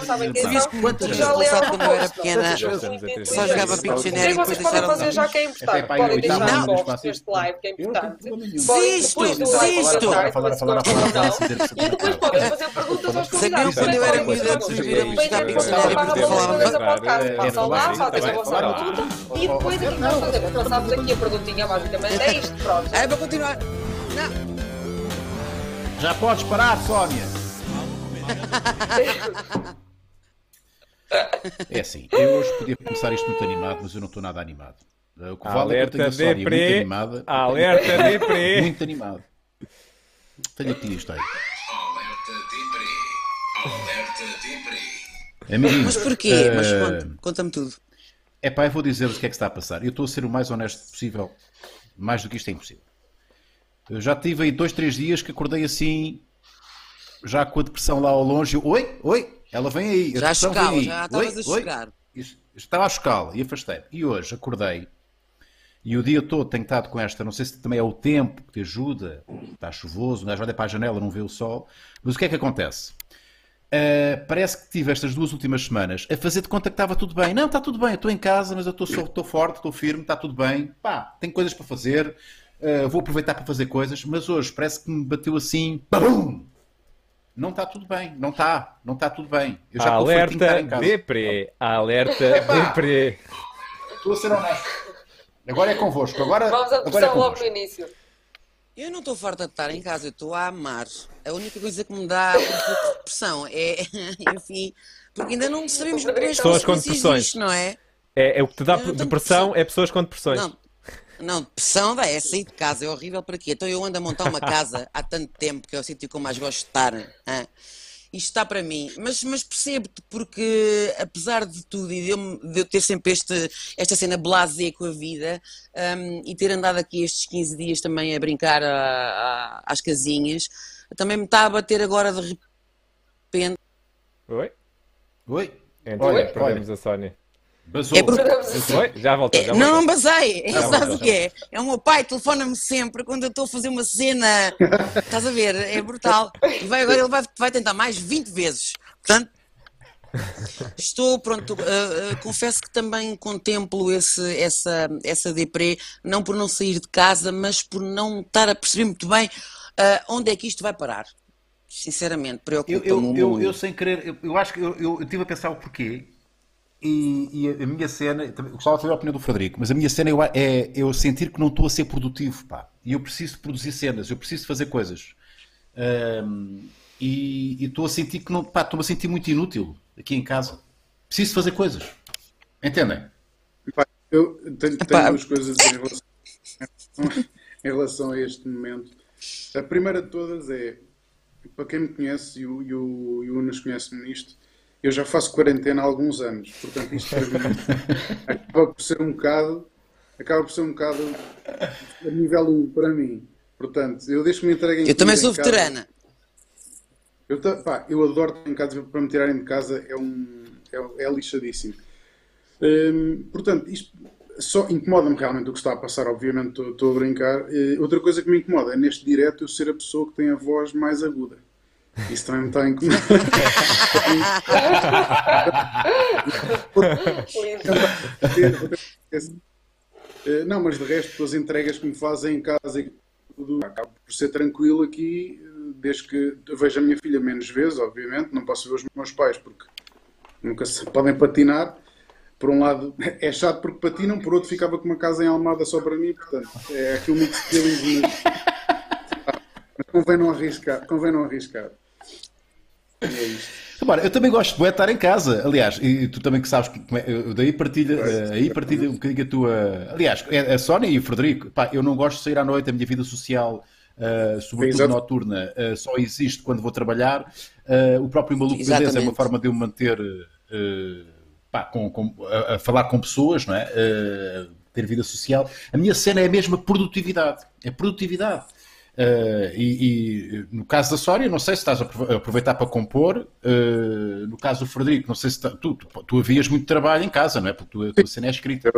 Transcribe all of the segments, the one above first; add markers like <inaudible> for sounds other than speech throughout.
já sabem quem são. quantas vezes quando eu era pequena Portanto, só jogava. Pictionary e depois vocês podem deixaram fazer já que é importante? Podem deixar um espaço deste live, que é não importante. Desisto, desisto. não. E depois podem fazer perguntas aos convidados. quando eu era miúda, viram-me jogar Pictionary porque eu falava é, Passam lá, é, fazem a vossa pergunta e depois aqui nós fazemos. Lançámos aqui a perguntinha, basicamente. É isto, pronto. É para continuar. Não. Já podes parar, Sónia. É assim, eu hoje podia começar isto muito animado, mas eu não estou nada animado. Eh, O que vale é que eu tenho a Alerta Sónia muito deprê. animada. Alerta deprê. Muito animado. Tenho aqui isto aí. Amiguinhos, Mas porquê? eh, Mas conta- conta-me tudo. É pá, eu vou dizer-vos o que é que está a passar. Eu estou a ser o mais honesto possível. Mais do que isto é impossível. Eu já tive aí dois, três dias que acordei assim, já com a depressão lá ao longe. Eu, oi, oi, ela vem aí. Já aí. já Oi, estavas a chocar. Isto- Estava a chocá-la e afastei. E hoje acordei e o dia todo tenho estado com esta. Não sei se também é o tempo que te ajuda. Está chuvoso, um gajo olha para a janela, não vê o sol. Mas o que é que acontece? Uh, parece que tive estas duas últimas semanas a fazer de conta que estava tudo bem. Não, está tudo bem, eu estou em casa, mas eu estou, só- estou forte, estou firme, está tudo bem. Pá, tenho coisas para fazer, uh, vou aproveitar para fazer coisas, mas hoje parece que me bateu assim, babum! Não está tudo bem, não está, não está tudo bem. Eu já Alerta deprê. Alerta deprê. Estou a ser honesto. Agora é convosco, agora, Vamos à agora é depressão logo no início. Eu não estou farta de estar em casa, eu estou a amar. A única coisa que me dá um pouco de depressão é, <laughs> enfim, porque ainda não sabemos bem as Pessoas com depressões. disto, não é? É, é o que te dá depressão. é pessoas com depressões. Não, não, depressão dá, é sair de casa, é horrível para quê? Então eu ando a montar uma casa há tanto tempo que é o sítio que eu mais gosto de estar. hã? Isto está para mim, mas, mas percebo-te porque apesar de tudo e de eu, de eu ter sempre este, esta cena blasé com a vida hum, e ter andado aqui estes 15 dias também a brincar a- a- às casinhas, também me está a bater agora de repente. Oi? Oi? Então, Olha, perdemos a Sónia. Basou. É porque-? Já voltou, já É, não, não basei. É, Já sabes voltou, o que é? É o meu pai, telefona-me sempre quando eu estou a fazer uma cena. Estás a ver? É brutal. E vai, agora ele vai, vai tentar mais 20 vezes. Portanto, estou, pronto, ah, ah, confesso que também contemplo esse, essa, essa deprê, não por não sair de casa, mas por não estar a perceber muito bem ah, onde é que isto vai parar. Sinceramente, Eu, preocupa-me eu, eu, muito. eu sem querer, eu, eu acho que eu, eu, eu estive a pensar o porquê e, e a, minha cena, também, gostava de saber a opinião do Frederico, mas a minha cena eu, é eu sentir que não estou a ser produtivo, pá. E eu preciso de produzir cenas, eu preciso de fazer coisas. Ahm, e estou a sentir que não, pá, estou-me a sentir muito inútil aqui em casa. Preciso de fazer coisas. Entendem? Pá, Eu tenho, tenho duas coisas em relação, <laughs> em relação a este momento. A primeira de todas é, para quem me conhece e o, e o, e o Unas conhece-me nisto, eu já faço quarentena há alguns anos. Portanto, isto para mim <laughs> acaba por ser um bocado, acaba por ser um bocado a nível 1 para mim. Portanto, eu deixo-me entregue em Eu também sou veterana. Eu, pá, eu adoro estar em casa para me tirarem de casa, é, um, é, é lixadíssimo. Hum, portanto, isto só incomoda-me realmente o que está a passar, obviamente estou, a brincar. Eh, outra coisa que me incomoda é neste direto eu ser a pessoa que tem a voz mais aguda. Isso também me está a incomodar. <laughs> Não, mas de resto, as entregas que me fazem em casa e tudo, acabo por ser tranquilo aqui, desde que vejo a minha filha menos vezes, obviamente, não posso ver os meus pais porque nunca se podem patinar. Por um lado é chato porque patinam, por outro ficava com uma casa em Almada só para mim, portanto é aqui um mix de feelings, <laughs> mas, mas convém não arriscar, convém não arriscar. <laughs> É isto. Eu também gosto de estar em casa. Aliás, e tu também que sabes que é- eu daí partilha, eh, aí partilha um bocadinho a tua. Aliás, é a Sónia e o Frederico. Pá, eu não gosto de sair à noite, a minha vida social, eh, sobretudo Exato. noturna, eh, só existe quando vou trabalhar. Eh, o próprio Maluco Beleza é uma Exatamente. forma de eu manter. pá, com, com- a, a falar com pessoas, não é? Ter vida social. A minha cena é a mesma produtividade. É produtividade. Uh, e, e, no caso da Sónia, não sei se estás a aproveitar para compor. Uh, no caso do Frederico, não sei se está, tu, tu, tu, havias muito trabalho em casa, não é? Porque tu, a tua cena é escrita.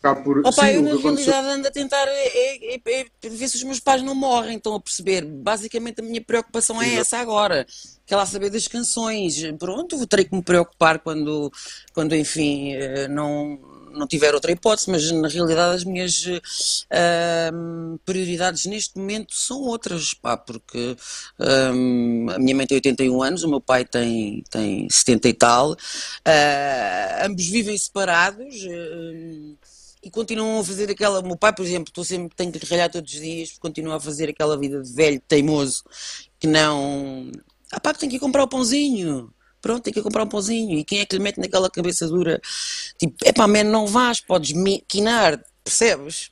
Cá por... Opa, Sim, eu na realidade ando a tentar é, é, é, ver se os meus pais não morrem, estão a perceber. Basicamente a minha preocupação é essa agora. Quer lá saber das canções. Pronto, terei que me preocupar quando, quando enfim, eh, não não tiver outra hipótese, mas na realidade as minhas uh, prioridades neste momento são outras, pá, porque uh, a minha mãe tem 81 anos, o meu pai tem, tem 70 e tal, uh, ambos vivem separados e continuam a fazer aquela. O meu pai, por exemplo, estou sempre, tenho que ralhar todos os dias, continua a fazer aquela vida de velho teimoso que não. Ah, pá, tem que ir comprar o pãozinho pronto, tem que comprar um pãozinho. E quem é que lhe mete naquela cabeça dura? Tipo, é pá, man, não vais, podes quinar, percebes?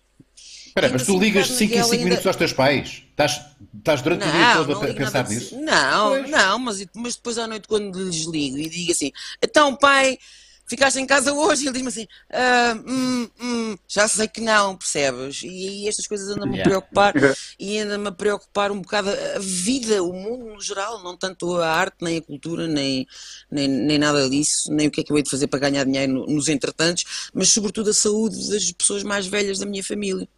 Espera, mas tu ligas 5 em 5 ainda... minutos aos teus pais? Estás, estás durante não, o dia todo a pensar nisso? Não, pois. não, mas, mas depois à noite quando lhes ligo e digo assim, então pai, ficaste em casa hoje? E ele diz-me assim, ah, hum, hum, já sei que não, percebes? E aí estas coisas andam-me yeah. a preocupar e andam-me a preocupar um bocado a vida, o mundo no geral, não tanto a arte, nem a cultura, nem, nem, nem nada disso, nem o que é que eu hei de fazer para ganhar dinheiro nos entretantos, mas sobretudo a saúde das pessoas mais velhas da minha família.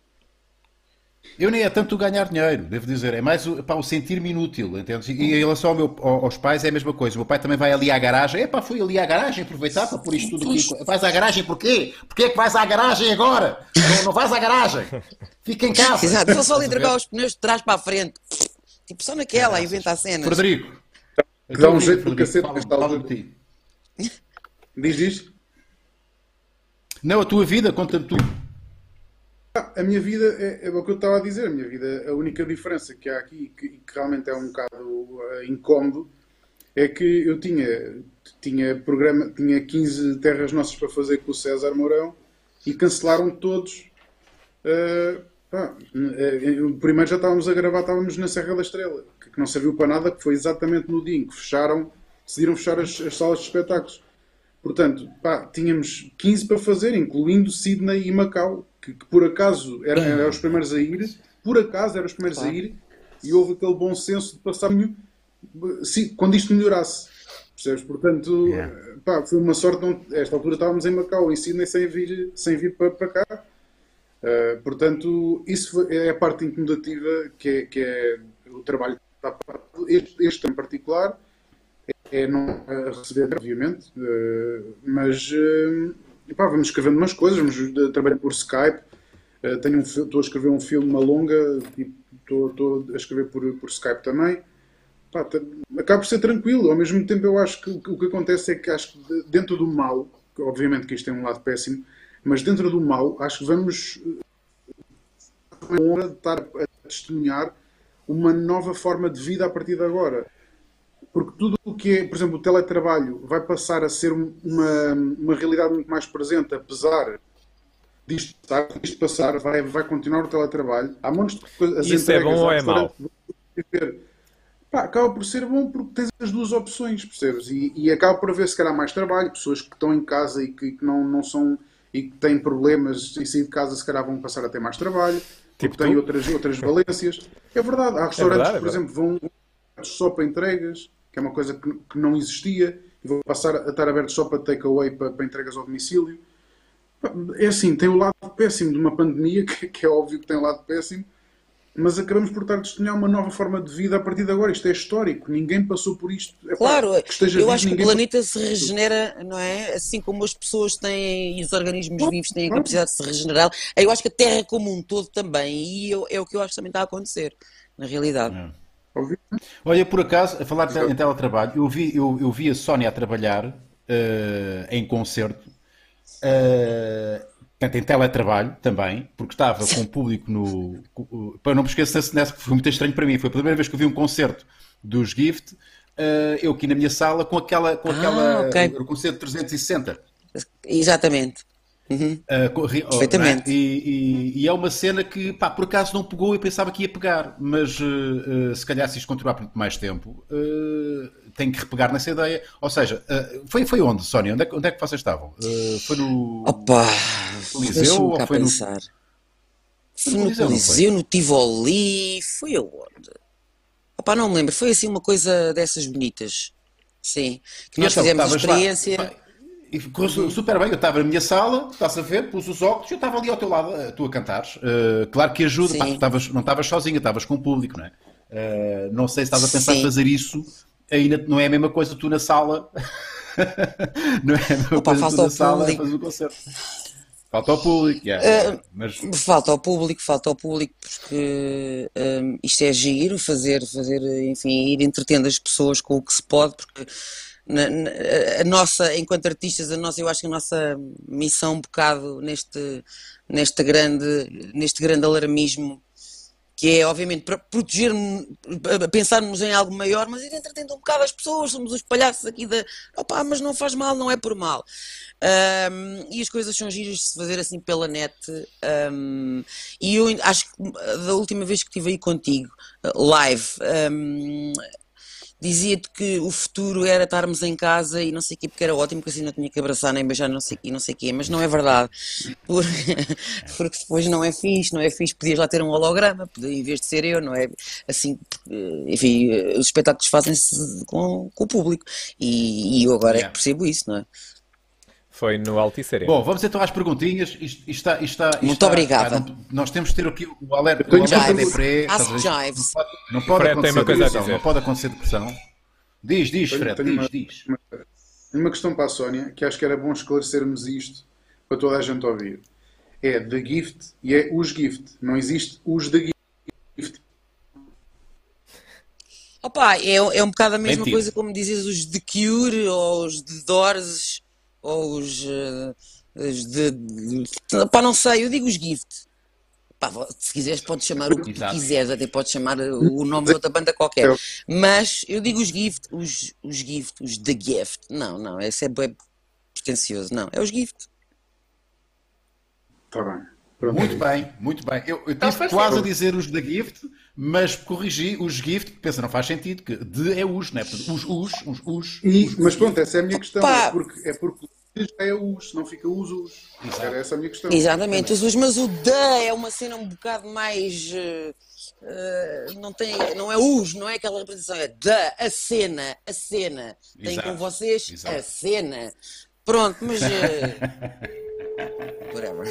Eu nem é tanto ganhar dinheiro, devo dizer, é mais o, pá, o sentir-me inútil, entendes? E em relação ao meu, aos pais é a mesma coisa. O meu pai também vai ali à garagem. Epá, fui ali à garagem aproveitar para pôr isto tudo aqui. Vais à garagem porquê? Porquê é que vais à garagem agora? Não, não vais à garagem. Fica em casa. Exato, vou só ali entregar os pneus de trás para a frente. Tipo, só naquela, é, inventa a cena. Frederico. Dá um jeito do cacete nesta altura. Diz isto? Não, a tua vida, conta-me tu. A minha vida é, é, o que eu estava a dizer. A minha vida, a única diferença que há aqui, que, que realmente é um bocado uh, incómodo, é que eu tinha, tinha, programa, tinha 15 terras nossas para fazer com o César Mourão e cancelaram todos. Uh, pá, uh, primeiro já estávamos a gravar, estávamos na Serra da Estrela, que, que, não serviu para nada, que foi exatamente no dia em que fecharam, decidiram fechar as, as salas de espetáculos. Portanto, pá, tínhamos 15 para fazer, incluindo Sydney e Macau, que, que por acaso eram, <clears throat> eram, os primeiros a ir, por acaso eram os primeiros claro. a ir, e houve aquele bom senso de passar quando isto melhorasse. Percebes? Portanto, yeah. pá, foi uma sorte. Não, esta altura estávamos em Macau, em Sydney, sem vir, sem vir para, para cá. Uh, portanto, isso é a parte incomodativa que é, que é o trabalho que está este, este em particular é não receber, obviamente, uh, mas uh, e pá, vamos escrevendo umas coisas, vamos trabalhar por Skype. Tenho um, estou a escrever um filme, uma longa, e estou, estou a escrever por, por Skype também. Pá, acaba por ser tranquilo. Ao mesmo tempo, eu acho que o que acontece é que acho que dentro do mal, obviamente que isto tem um lado péssimo, mas dentro do mal, acho que vamos a honra de estar a testemunhar uma nova forma de vida a partir de agora porque tudo o que é, por exemplo, o teletrabalho vai passar a ser uma, uma realidade muito mais presente, apesar disto, disto passar, vai, vai continuar o teletrabalho. Há montes de coisas. Isso é bom ou é mau? Pá, acaba por ser bom porque tens as duas opções, percebes? E, e acaba por haver, se calhar, mais trabalho, pessoas que estão em casa e que, que não, não são e que têm problemas em sair de casa, se calhar vão passar a ter mais trabalho, tipo têm outras, outras valências. É verdade, há restaurantes é verdade, que, por é exemplo, vão só para entregas que é uma coisa que, que não existia, e vou passar a estar aberto só para takeaway, para, para entregas ao domicílio. É assim, tem o lado péssimo de uma pandemia, <laughs> que, que é óbvio que tem o lado péssimo, mas acabamos por estar a testemunhar uma nova forma de vida a partir de agora. Isto é histórico, ninguém passou por isto. É claro, pá, eu vivo, acho que o planeta se regenera, não é? Assim como as pessoas têm e os organismos vivos têm a capacidade de se regenerar, eu acho que a Terra como um todo também, e eu, é o que eu acho que também está a acontecer, na realidade. É. Olha, por acaso, a falar em teletrabalho, eu vi, eu, eu vi a Sónia a trabalhar uh, em concerto, uh, em teletrabalho também, porque estava com o público no. Para não me esquecer, que foi muito estranho para mim. Foi a primeira vez que eu vi um concerto dos Gift, uh, eu aqui na minha sala, com aquela. Com aquela ah, okay. o concerto 360. Exatamente. Uhum. Uh, Perfeitamente. É? E, e, e, é uma cena que, pá, por acaso não pegou, eu pensava que ia pegar, mas uh, uh, se calhar se isto continuar por mais tempo, tem que repegar nessa ideia. Ou seja, foi, foi onde, Sónia? Onde é, onde é que vocês estavam? foi no. Opa! No Liceu? Ou foi pensar. No no foi? Coliseu, no Tivoli, foi aonde? Opá, não me lembro, foi assim uma coisa dessas bonitas. Sim, que nós então, fizemos a lá, experiência. pá, E su- super bem, eu estava na minha sala, estás a ver, pus os óculos e eu estava ali ao teu lado, eh, tu a cantares. Eh, claro que ajuda, pá, estavas- não estavas sozinha, estavas com o público, não é? Eh, não sei se estás a pensar em Sim. fazer isso, ainda não é a mesma coisa tu na sala. <laughs> não é a mesma Opa, coisa falta tu na ao sala a público. fazer o concerto. Falta ao público, yeah, yeah, mas Falta ao público, falta ao público, porque hum, isto é giro, fazer, fazer, enfim, ir entretendo as pessoas com o que se pode, porque na- na- a nossa, enquanto artistas, a nossa, eu acho que a nossa missão um bocado neste, neste grande, neste grande alarmismo, que é obviamente para proteger-nos, para pensarmos em algo maior, mas ir entretendo um bocado as pessoas, somos os palhaços aqui da, opá, mas não faz mal, não é por mal. Um, e as coisas são giras de se fazer assim pela net. um, e eu acho que da última vez que estive aí contigo, live, um, dizia-te que o futuro era estarmos em casa e não sei o quê, porque era ótimo, porque assim não tinha que abraçar nem beijar não sei, e não sei o quê, mas não é verdade. Porque, <laughs> porque depois não é fixe, não é fixe, podias lá ter um holograma, em vez de ser eu, não é? Assim, enfim, os espetáculos fazem-se com, com o público e, e eu agora é Yeah. que percebo isso, não é? Foi no Altice Arena. Bom, vamos então às perguntinhas. Isto, isto está, isto está, isto Muito está- obrigada. nós temos de ter aqui o alerta. tenho O alerta Jives. de pré, Ask? Jives. Não pode, não pode acontecer uma depressão. Não pode acontecer depressão. Diz, diz, Tenho- Fred, tenho diz, uma- diz. Tenho uma questão para a Sónia, que acho que era bom esclarecermos isto para toda a gente ouvir. É The Gift e é os Gift. Não existe os The Gift. Opa, é, é um bocado a mesma Mentira. coisa como dizes os de Cure ou os de Doors ou os, eh, os de, de. Pá, não sei, eu digo os Gift. Pá, se quiseres, podes chamar o que quiseres, até podes chamar o nome de outra banda qualquer. Mas eu digo os Gift, os, os Gift, os The Gift. Não, não, esse é bem pretencioso. Não, é os Gift. Está bem. Pronto. Muito bem, muito bem. Eu, eu Então quase a dizer os da Gift, mas corrigi os Gift, que pensa, não faz sentido, que de é os, é? Portanto, Os, os, os, os. E- mas pronto, essa é a minha questão. É porque, é porque é os, não fica os os. Era essa a minha questão. Exatamente, os us, mas o da é uma cena um bocado mais. eh, não, tem, não é us, não é aquela representação, é da, a cena, a cena. Tem com vocês exato. a cena. Pronto, mas. eh, <laughs> whatever.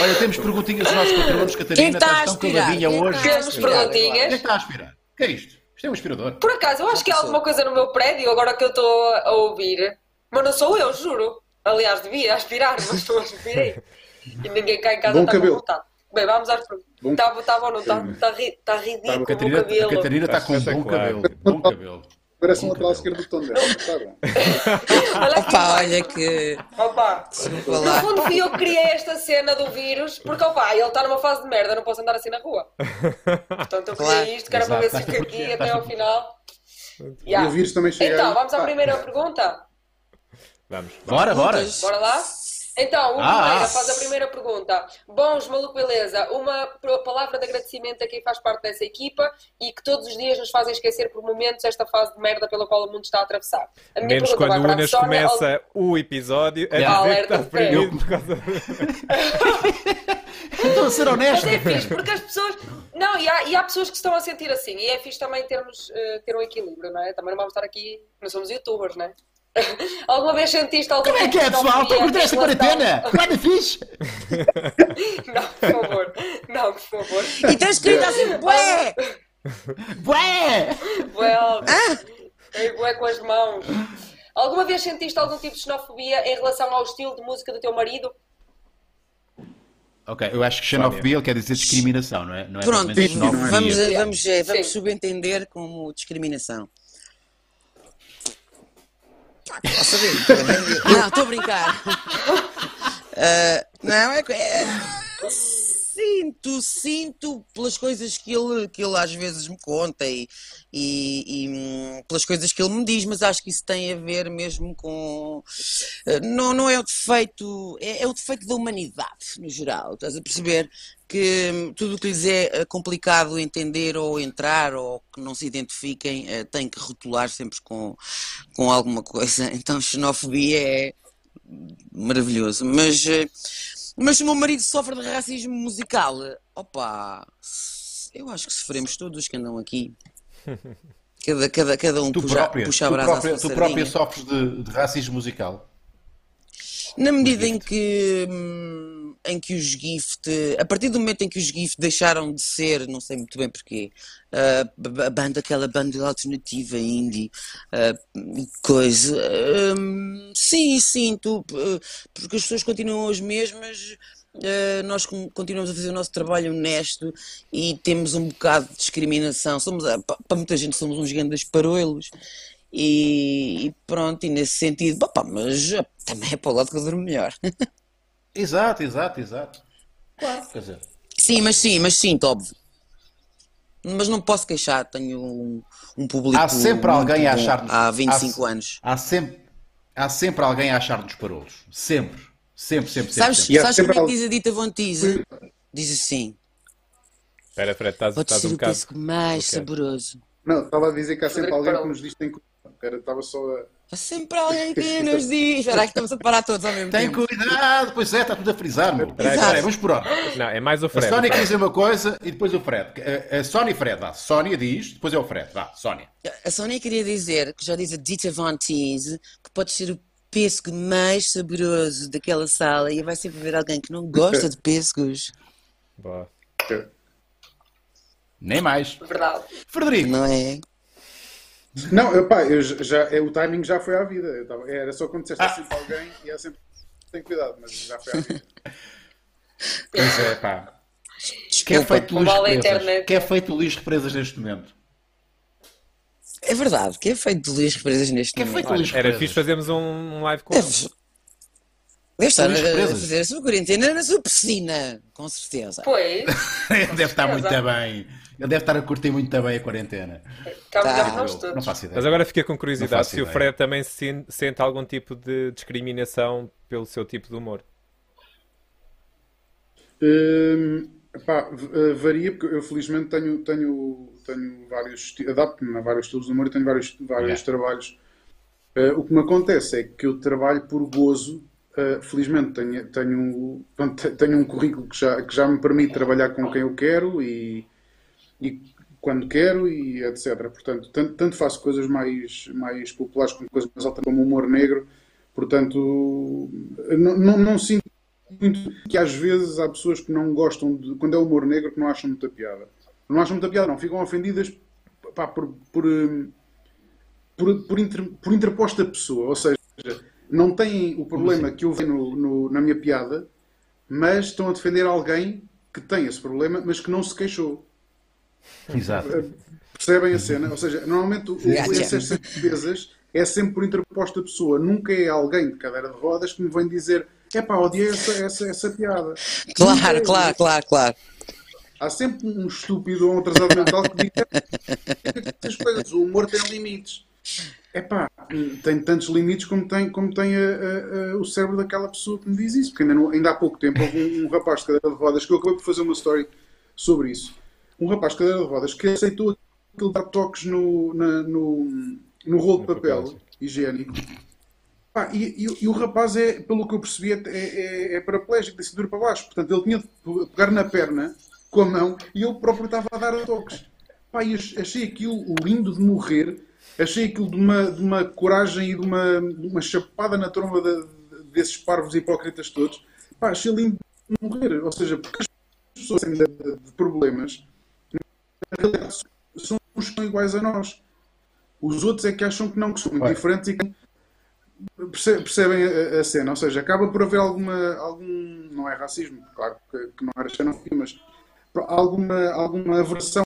Olha, temos perguntinhas dos nossos patronos, Quem Catarina, está a estás tão aspirar? caladinha Quem hoje. Temos aspirar perguntinhas. Quem é que está a aspirar? O que é isto? Isto é um aspirador. Por acaso, eu acho que há alguma coisa no meu prédio agora que eu estou a ouvir, mas não sou eu, juro. Aliás, devia aspirar, mas não aspirei. E ninguém cá em casa está com cabelo. vontade. Bem, vamos às perguntas. Bom- Está tá bom, não está? Está ri, tá ridículo A o Catarina, meu a cabelo. Catarina está com um bom cabelo. Bom cabelo. Parece um lateral esquerdo do tom dela. Está Opa, olha que. Opa. No fundo, fui eu que criei esta cena do vírus, porque opa, ele está numa fase de merda, não posso andar assim na rua. Portanto, eu criei Claro. isto, que era para ver se fica a aqui até ao a final. E Yeah. o vírus também chega Então, aí. vamos à primeira pergunta. Vamos. Bora, bora. Bora lá? Então, o Ah, Moreira ah. faz a primeira pergunta. Bons, maluco, beleza. Uma palavra de agradecimento a quem faz parte dessa equipa e que todos os dias nos fazem esquecer por momentos esta fase de merda pela qual o mundo está a atravessar. A minha Menos quando o Unas Sónia. começa o episódio a Yeah. dizer que está Alerta deprimido por causa <laughs> Estou a ser honesto. Mas é fixe, porque as pessoas. Não, e há, e há pessoas que estão a sentir assim, e é fixe também termos, eh, ter um equilíbrio, não é? Também não vamos estar aqui, não somos youtubers, não é? <laughs> Alguma vez sentiste alguma Como é que é, pessoal? Estou a curtir esta quarentena. Nada fixe. <laughs> Não, por favor. Não, por favor. E está escrito assim, bué! <laughs> Ué! Well, Ei, bué com as mãos. Alguma vez sentiste algum tipo de xenofobia em relação ao estilo de música do teu marido? Ok, eu acho que xenofobia quer dizer discriminação, não é? Não é Pronto, vamos, vamos, vamos Sim. subentender como discriminação. Posso saber? Não, estou a brincar. <laughs> Ah, não, é, é- Sinto, sinto pelas coisas que ele, que ele às vezes me conta e, e- e, hum, pelas coisas que ele me diz, mas acho que isso tem a ver mesmo com. eh, Não, não é o defeito, é, é o defeito da humanidade, no geral. Estás a perceber que hum, tudo o que lhes é eh, complicado entender ou entrar ou que não se identifiquem eh, tem que rotular sempre com, com alguma coisa. <laughs> Então, xenofobia é maravilhoso. Mas, eh, Mas se o meu marido sofre de racismo musical, opa, eu acho que sofremos todos os que andam aqui. <laughs> Cada, cada, cada um Tu puxa, própria, puxa a tu brasa à própria, sua tu própria sofres de, de racismo musical. Na medida em que, hum, em que os gift, a partir do momento em que os gift deixaram de ser, não sei muito bem porquê, a, a banda, aquela banda alternativa indie, a coisa, hum, sim, eh, porque as pessoas continuam as mesmas, eh, nós con- continuamos a fazer o nosso trabalho honesto e temos um bocado de discriminação, somos, pa- para muita gente somos uns grandes paroelos. E, e pronto, e nesse sentido, pá, mas também é para o lado que eu durmo melhor. <laughs> Exato, exato, exato. Claro, quer dizer. Sim, mas sim, mas sim, óbvio. Mas não posso queixar, tenho um, um público Há sempre muito alguém a achar-nos. há 25 há, anos. Há sempre, há sempre alguém a achar-nos parolos. Sempre. Sempre, sempre, sempre. Sabes, sempre. Sabes sempre como é que diz a Dita Von Teese? Diz assim, Espera, Fred, estás, pode estás ser um o bocado. pesco mais Ok. saboroso. Não, estava a dizer que há sempre alguém que nos diz que tem. Era, estava só a. Há sempre alguém que nos <laughs> diz. Espera aí que estamos a parar todos ao mesmo Tem tempo. cuidado, pois é, está tudo a frisar, meu. Peraí, peraí. vamos por ordem. Não, é mais o A Fred. Sónia o quer dizer uma coisa e depois o Fred. A, a Sónia e Fred, vá. Sónia diz, depois é o Fred. Vá, Sónia. A Sónia queria dizer, que já diz a Dita Von Teese, que pode ser o pesco mais saboroso daquela sala e vai sempre haver alguém que não gosta de pescos. Boa. Nem mais. Verdade. Frederico, Não é? Não, epá, eu já, é, o timing já foi à vida. Eu tava- era só quando disseste Ah. assim para alguém e é sempre. Tem cuidado, mas já foi à vida. <laughs> pois é, pá. Que é feito Luís a Represas? Que é feito Luís Represas neste momento? É verdade, que é feito de Luís Represas neste Que é momento. feito Luís Era fixe fazermos um, live com ele. Deve, deve estar Luís a, a fazer a sua quarentena na sua piscina, com certeza. Pois. <laughs> Deve estar muito bem. Ele deve estar a curtir muito bem a quarentena. Cá Tá. estamos não todos. faço ideia. Mas agora fiquei com curiosidade se o. Fred também se- sente algum tipo de discriminação pelo seu tipo de humor. Hum, epá, v- eh, varia, porque eu felizmente tenho, tenho, tenho vários. Adapto-me a vários estilos de humor e tenho vários, vários Yeah. trabalhos. Eh, o que me acontece é que eu trabalho por gozo. eh, felizmente tenho, tenho, tenho um currículo que já, que já me permite trabalhar com quem eu quero e, e quando quero e etc. Portanto, tanto, tanto faço coisas mais, mais populares como coisas mais altas como humor negro. Portanto, não, não, não sinto muito que às vezes há pessoas que não gostam de. Quando é humor negro, que não acham muita piada. Não acham muita piada, não. Ficam ofendidas pá, por, por, hum, por, por, inter- por interposta pessoa. Ou seja, não têm o problema que eu vejo no, no- na minha piada, mas estão a defender alguém que tem esse problema, mas que não se queixou. Exato. Percebem a cena? Ou seja, normalmente o, Gotcha. essas defesas é sempre por interposta pessoa. Nunca é alguém de cadeira de rodas que me vem dizer é pá, odiei essa, essa, essa piada. Claro, é. claro, claro, claro. Há sempre um estúpido ou um atrasado mental que diz as coisas, o humor tem limites. É pá, tem tantos limites como tem, como tem a- a- a- o cérebro daquela pessoa que me diz isso. Porque ainda, não- ainda há pouco tempo houve um, um rapaz de cadeira de rodas que eu acabei por fazer uma story sobre isso. Um rapaz de cadeira de rodas que aceitou aquele dar toques no, na- no, no rolo de papel, papel, higiênico. Pá, e, e- e o rapaz é, pelo que eu percebi, é, é, é paraplégico, de cintura para baixo. Portanto, ele tinha de pegar na perna com a mão e ele próprio estava a dar toques. Pá, e ach- achei aquilo lindo de morrer, achei aquilo de uma, de uma coragem e de uma, de uma chapada na tromba de- de- desses parvos hipócritas todos. Pá, achei lindo de morrer. Ou seja, porque as pessoas têm de, problemas, realidade, são os que são iguais a nós. Os outros é que acham que não, que são Olha. diferentes e que perce- percebem a, a cena. Ou seja, acaba por haver alguma, algum, não é racismo, claro que, que não era xenofobia, mas alguma, alguma aversão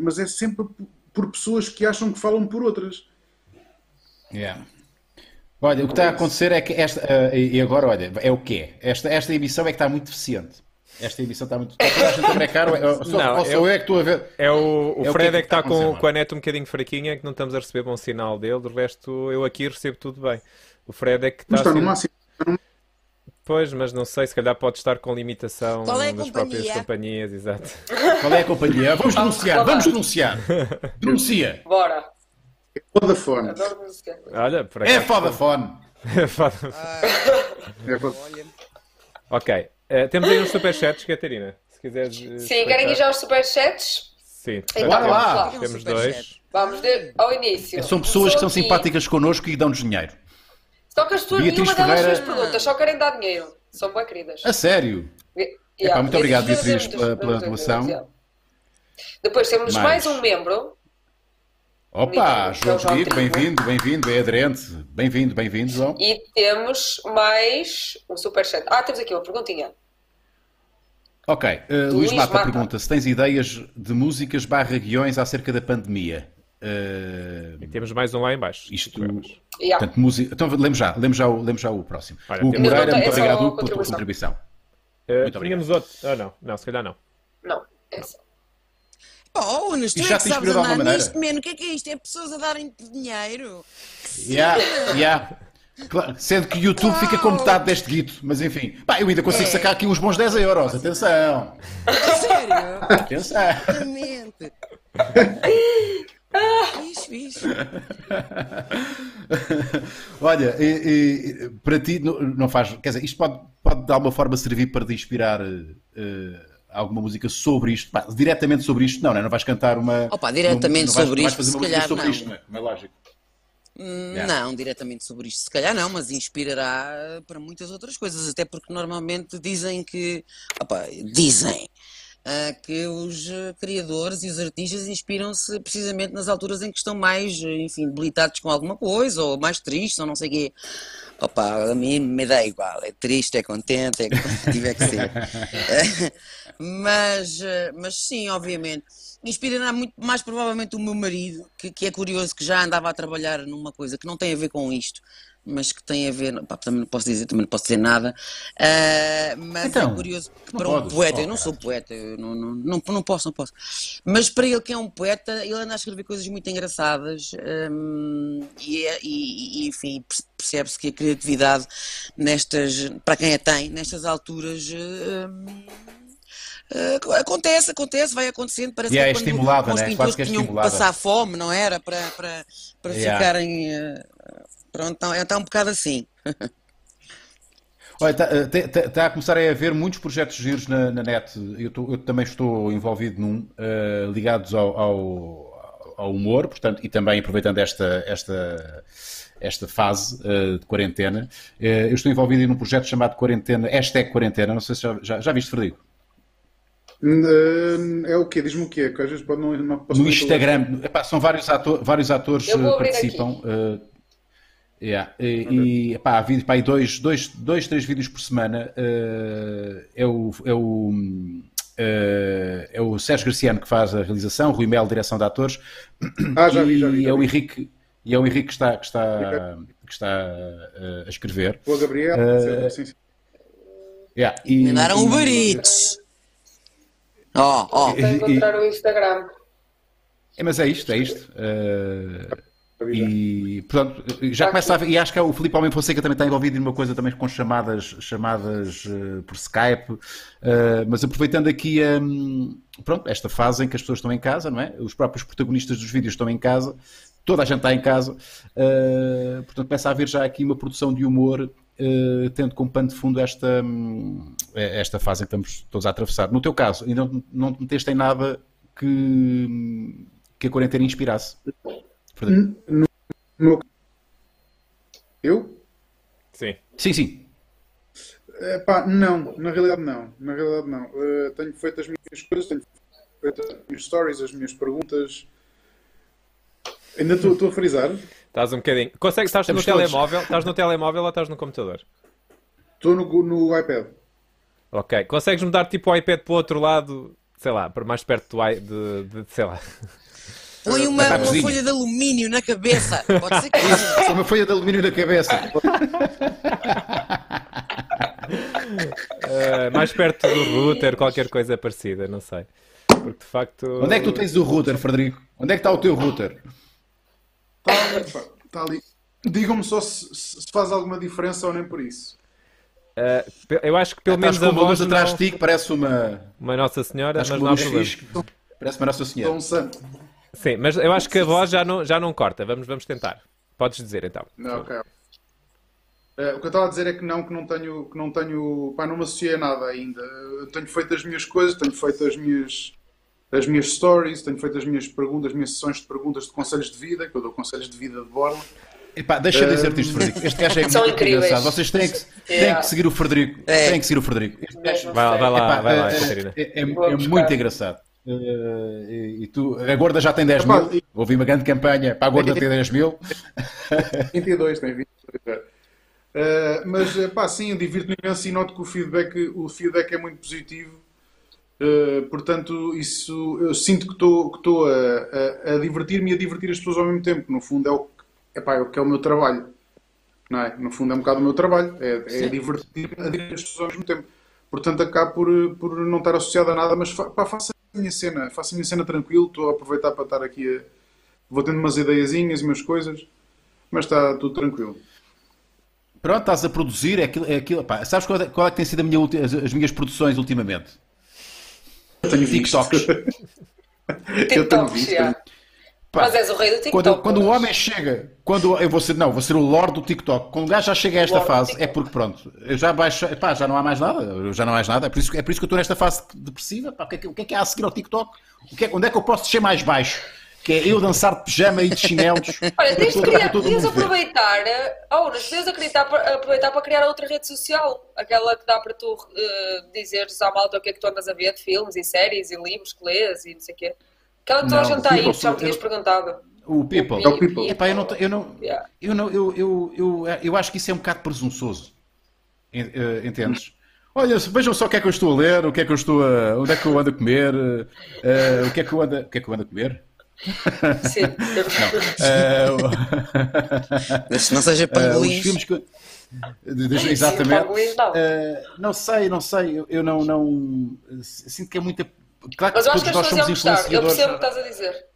mas é sempre por, pessoas que acham que falam por outras. Yeah. Olha, o que está a acontecer é que esta. ah, e agora, olha, é o quê? Esta, esta emissão é que está muito deficiente. Esta emissão está muito. Está a brecar, ou, é- ou <laughs> só, Não, ou sou eu- eu é que estou a ver? É o, o É o Fred que é que está com, com a net um bocadinho fraquinha, que não estamos a receber bom sinal dele, do resto eu aqui recebo tudo bem. O Fred é que Mas está está no assim- máximo. Pois, mas não sei, se calhar pode estar com limitação Qual é das próprias companhia? companhias, exato. Qual é a companhia? <laughs> Vamos denunciar, vamos denunciar. <laughs> Denuncia. Bora. Vodafone. Adoro música. Olha, por É acaso- Vodafone. Foda- É Vodafone. Olha, ok. Eh, temos aí uns superchats, Catarina. Se quiseres. eh, Sim, querem ir já aos superchats? Sim, Então, Bora lá. lá. temos dois. Vamos de, ao início. São pessoas que são aqui. simpáticas connosco e dão-nos dinheiro. Só que as pessoas, Beatriz nenhuma delas Ferreira- fez perguntas, só querem dar dinheiro. São bem queridas. A sério. Yeah. muito obrigado, Beatriz, pela- pela doação. Depois temos Mais. mais um membro. Opa, Amigo, João é o João Trigo, Trigo. bem-vindo, bem-vindo, é aderente. Bem-vindo, bem-vindo, João. E temos mais um superchat. Ah, temos aqui uma perguntinha. Ok, uh, Luís Luís Mata, Mata. pergunta se tens ideias de músicas barra guiões acerca da pandemia. Uh, E temos mais um lá em baixo. Isto-. Yeah. portanto, música... Então, lemos já, lemos já, o, lemos já o próximo. Olha, Hugo Moreira, muito é obrigado Hugo, pela tua contribuição. Muito tínhamos outro. Ah, não. Não, se calhar não. Não, é só. Oh, Unas, tu é já que sabes andar nisto, maneira? mano. O que é que é isto? É pessoas a darem dinheiro. Yeah, yeah. Claro, sendo que o YouTube fica com metade deste guito, mas enfim. Pá, eu ainda consigo É. sacar aqui uns bons 10 euros, atenção. A sério? Atenção. Exatamente. Fixe, fixe. Olha, e- e- para ti não, não faz. Quer dizer, isto pode, pode de alguma forma servir para te inspirar eh, alguma música sobre isto. Pá, diretamente sobre isto, não, não, é? não vais cantar uma. Opa, diretamente não, não vais- sobre não vais isto, fazer se uma música calhar sobre não. isto, não é? Como é lógico. Não, diretamente sobre isto, se calhar não, mas inspirará para muitas outras coisas, até porque normalmente dizem que, opa, dizem que os eh, criadores e os artistas inspiram-se precisamente nas alturas em que estão mais, eh, enfim, debilitados com alguma coisa, ou mais tristes, ou não sei o quê. Opa, a mim me dá igual, é triste, é contente, é como tiver que ser. <laughs> mas, eh, mas sim, obviamente. Inspirará muito mais provavelmente o meu marido, que, que é curioso que já andava a trabalhar numa coisa que não tem a ver com isto, mas que tem a ver, pá, também não posso dizer, também não posso dizer nada, ah, mas Então, é curioso para um podes. poeta, Oh, eu não sou poeta, eu não, não, não, não posso, não posso, mas para ele que é um poeta, ele anda a escrever coisas muito engraçadas e, é- e- e, enfim, perce- percebe-se que a criatividade nestas, para quem a tem, nestas alturas hum, eh, acontece, acontece, vai acontecendo. Parece E que é estimulada, os né? pintores Quase que é tinham que estimulada. passar fome, não era? Para, para, para Yeah. ficarem. eh, Pronto, então, é então um bocado assim. Olha, está a começar a haver muitos projetos giros na, na net. Eu, tô- eu também estou envolvido num, eh, ligados ao, ao- ao humor, portanto, e também aproveitando esta, esta, esta fase eh, de quarentena. Eh, eu estou envolvido num projeto chamado Quarentena, hashtag Quarentena. Não sei se já, já, já viste, Frederico? Hum, É o quê? Diz-me o quê? Que às vezes pode não, não No Instagram, epá, são vários, ator- vários atores eh, abrir participam. Yeah, e e, epá, há vídeos, pá, dois, dois, dois, três vídeos por semana. eh, é o, é o, eh, é o Sérgio Graciano que faz a realização, Rui Mel, direção de atores. Ah, já vi, já vi. E é o. Henrique, e é o Henrique que está, que está, que está eh, a escrever. O Gabriel. Eh, sim, sim. Yeah, e, Mandaram e- Uber Eats. Ó, ó. Para encontrar o Instagram. É, mas é isto, é isto. Já. E portanto, já começa a e acho que é o Filipe Almeida Fonseca também está envolvido numa coisa também com chamadas, chamadas eh, por Skype, Eh, mas aproveitando aqui hum, pronto, esta fase em que as pessoas estão em casa, não é? Os próprios protagonistas dos vídeos estão em casa, toda a gente está em casa, eh, portanto começa a haver já aqui uma produção de humor, eh, tendo como pano de fundo esta, hum, esta fase em que estamos todos a atravessar. No teu caso, ainda não, não te meteste em nada que, que a quarentena inspirasse. Frederico. No- Eu? Sim. Sim, sim. Epá, não, na realidade não. Na realidade não. Eh, tenho feito as minhas coisas, tenho feito as minhas stories, as minhas perguntas. Ainda estou a frisar. Estás um bocadinho. Consegues, estás no todos. telemóvel? Estás no telemóvel ou estás no computador? Estou no, no iPad. Ok. Consegues mudar tipo o iPad para o outro lado, sei lá, para mais perto do de, de, sei lá. Põe uma, uma folha de alumínio na cabeça. Pode ser que <laughs> Só uma folha de alumínio na cabeça. Eh, mais perto do router, qualquer coisa parecida, não sei. Porque de facto. Onde é que tu tens o router, Frederico? Onde é que está o teu router? Está tá ali. Digam-me só se, se faz alguma diferença ou nem por isso. Pe- eu acho que pelo Estás menos com a voz atrás de ti que parece uma. uma Nossa Senhora, Estás mas não há problema. fixe. Parece uma Nossa Senhora. Dom Santo. Sim, mas eu acho que a voz já não, já não corta. Vamos, vamos tentar. Podes dizer então. Não, ok. Eh, o que eu estava a dizer é que não, que não tenho, que não tenho, pá, não me associei a nada ainda. Eu tenho feito as minhas coisas, tenho feito as minhas, as minhas stories, tenho feito as minhas perguntas, as minhas sessões de perguntas de conselhos de vida, que eu dou conselhos de vida de borla. Epá, deixa eu dizer-te isto, Frederico. Este gajo é <laughs> São muito incríveis. engraçado. Vocês têm que, têm Yeah. que seguir o Frederico. É. Têm que seguir o Frederico. Este gajo- Vai, vai lá, Epá, vai lá, é- Catarina. É, é- é buscar. muito engraçado. Eh, e, e tu, a Gorda já tem 10 Epá, mil. e- Houve uma grande campanha para a Gorda ter 10 mil. <laughs> 22, tem 22. é. Eh, mas, eh, pá, sim, eu divirto-me imenso e noto que o feedback, o feedback é muito positivo. Eh, portanto, isso, eu sinto que estou a, a- a divertir-me e a divertir as pessoas ao mesmo tempo. No fundo, é o, epá, é o que é o meu trabalho. Não é? No fundo, é um bocado o meu trabalho. É, é divertir-me a divertir as pessoas ao mesmo tempo. Portanto, acabo por, por não estar associado a nada, mas fa, pá, faço minha cena. Faço a minha cena tranquilo. Estou a aproveitar para estar aqui. A, vou tendo umas ideiazinhas e umas coisas. Mas está tudo tranquilo. Pronto, estás a produzir. É aquilo, é aquilo, pá, sabes qual é, qual é que tem sido a minha ulti- as, as minhas produções ultimamente? Tenho visto. TikToks. Eu tenho visto. <laughs> Pá, Mas és o rei do TikTok. Quando, quando o homem chega, quando eu vou ser, não, vou ser o Lorde do TikTok. Quando o gajo já chega a esta fase, é porque pronto, eu já baixo, pá, já não há mais nada, eu já não há mais nada. É por isso, é por isso que eu estou nesta fase depressiva. Pá, o, que é que, o que é que há a seguir ao TikTok? O que é, onde é que eu posso descer mais baixo? Que é eu dançar de pijama e de chinelos. <laughs> Olha, tens de criar, ver. aproveitar, eh, oh, para- aproveitar para criar outra rede social, aquela que dá para tu eh, dizeres à malta o que é que tu andas a ver de filmes e séries e livros que lês e não sei o quê. Aquela que toda a Não, gente está aí, já me tinhas perguntado. O People. É o People. Epá, eu não, eu não, eu não, eu, eu, eu, eu acho que isso é um bocado presunçoso. Eh, Entendes? Olha, vejam só o que é que eu estou a ler, o que é que eu estou a, onde é que eu ando a comer, eh, o que é que eu ando, a- o que é que eu ando a comer? Sim. <laughs> Mas se não seja pangolins. filmes que. Exatamente. pangolins não. Eh, não sei, não sei. Eu, eu não, não. Sinto que é muita. Claro que Mas eu acho que as nós pessoas somos iam gostar. Eu percebo o influenciadores. que estás a dizer.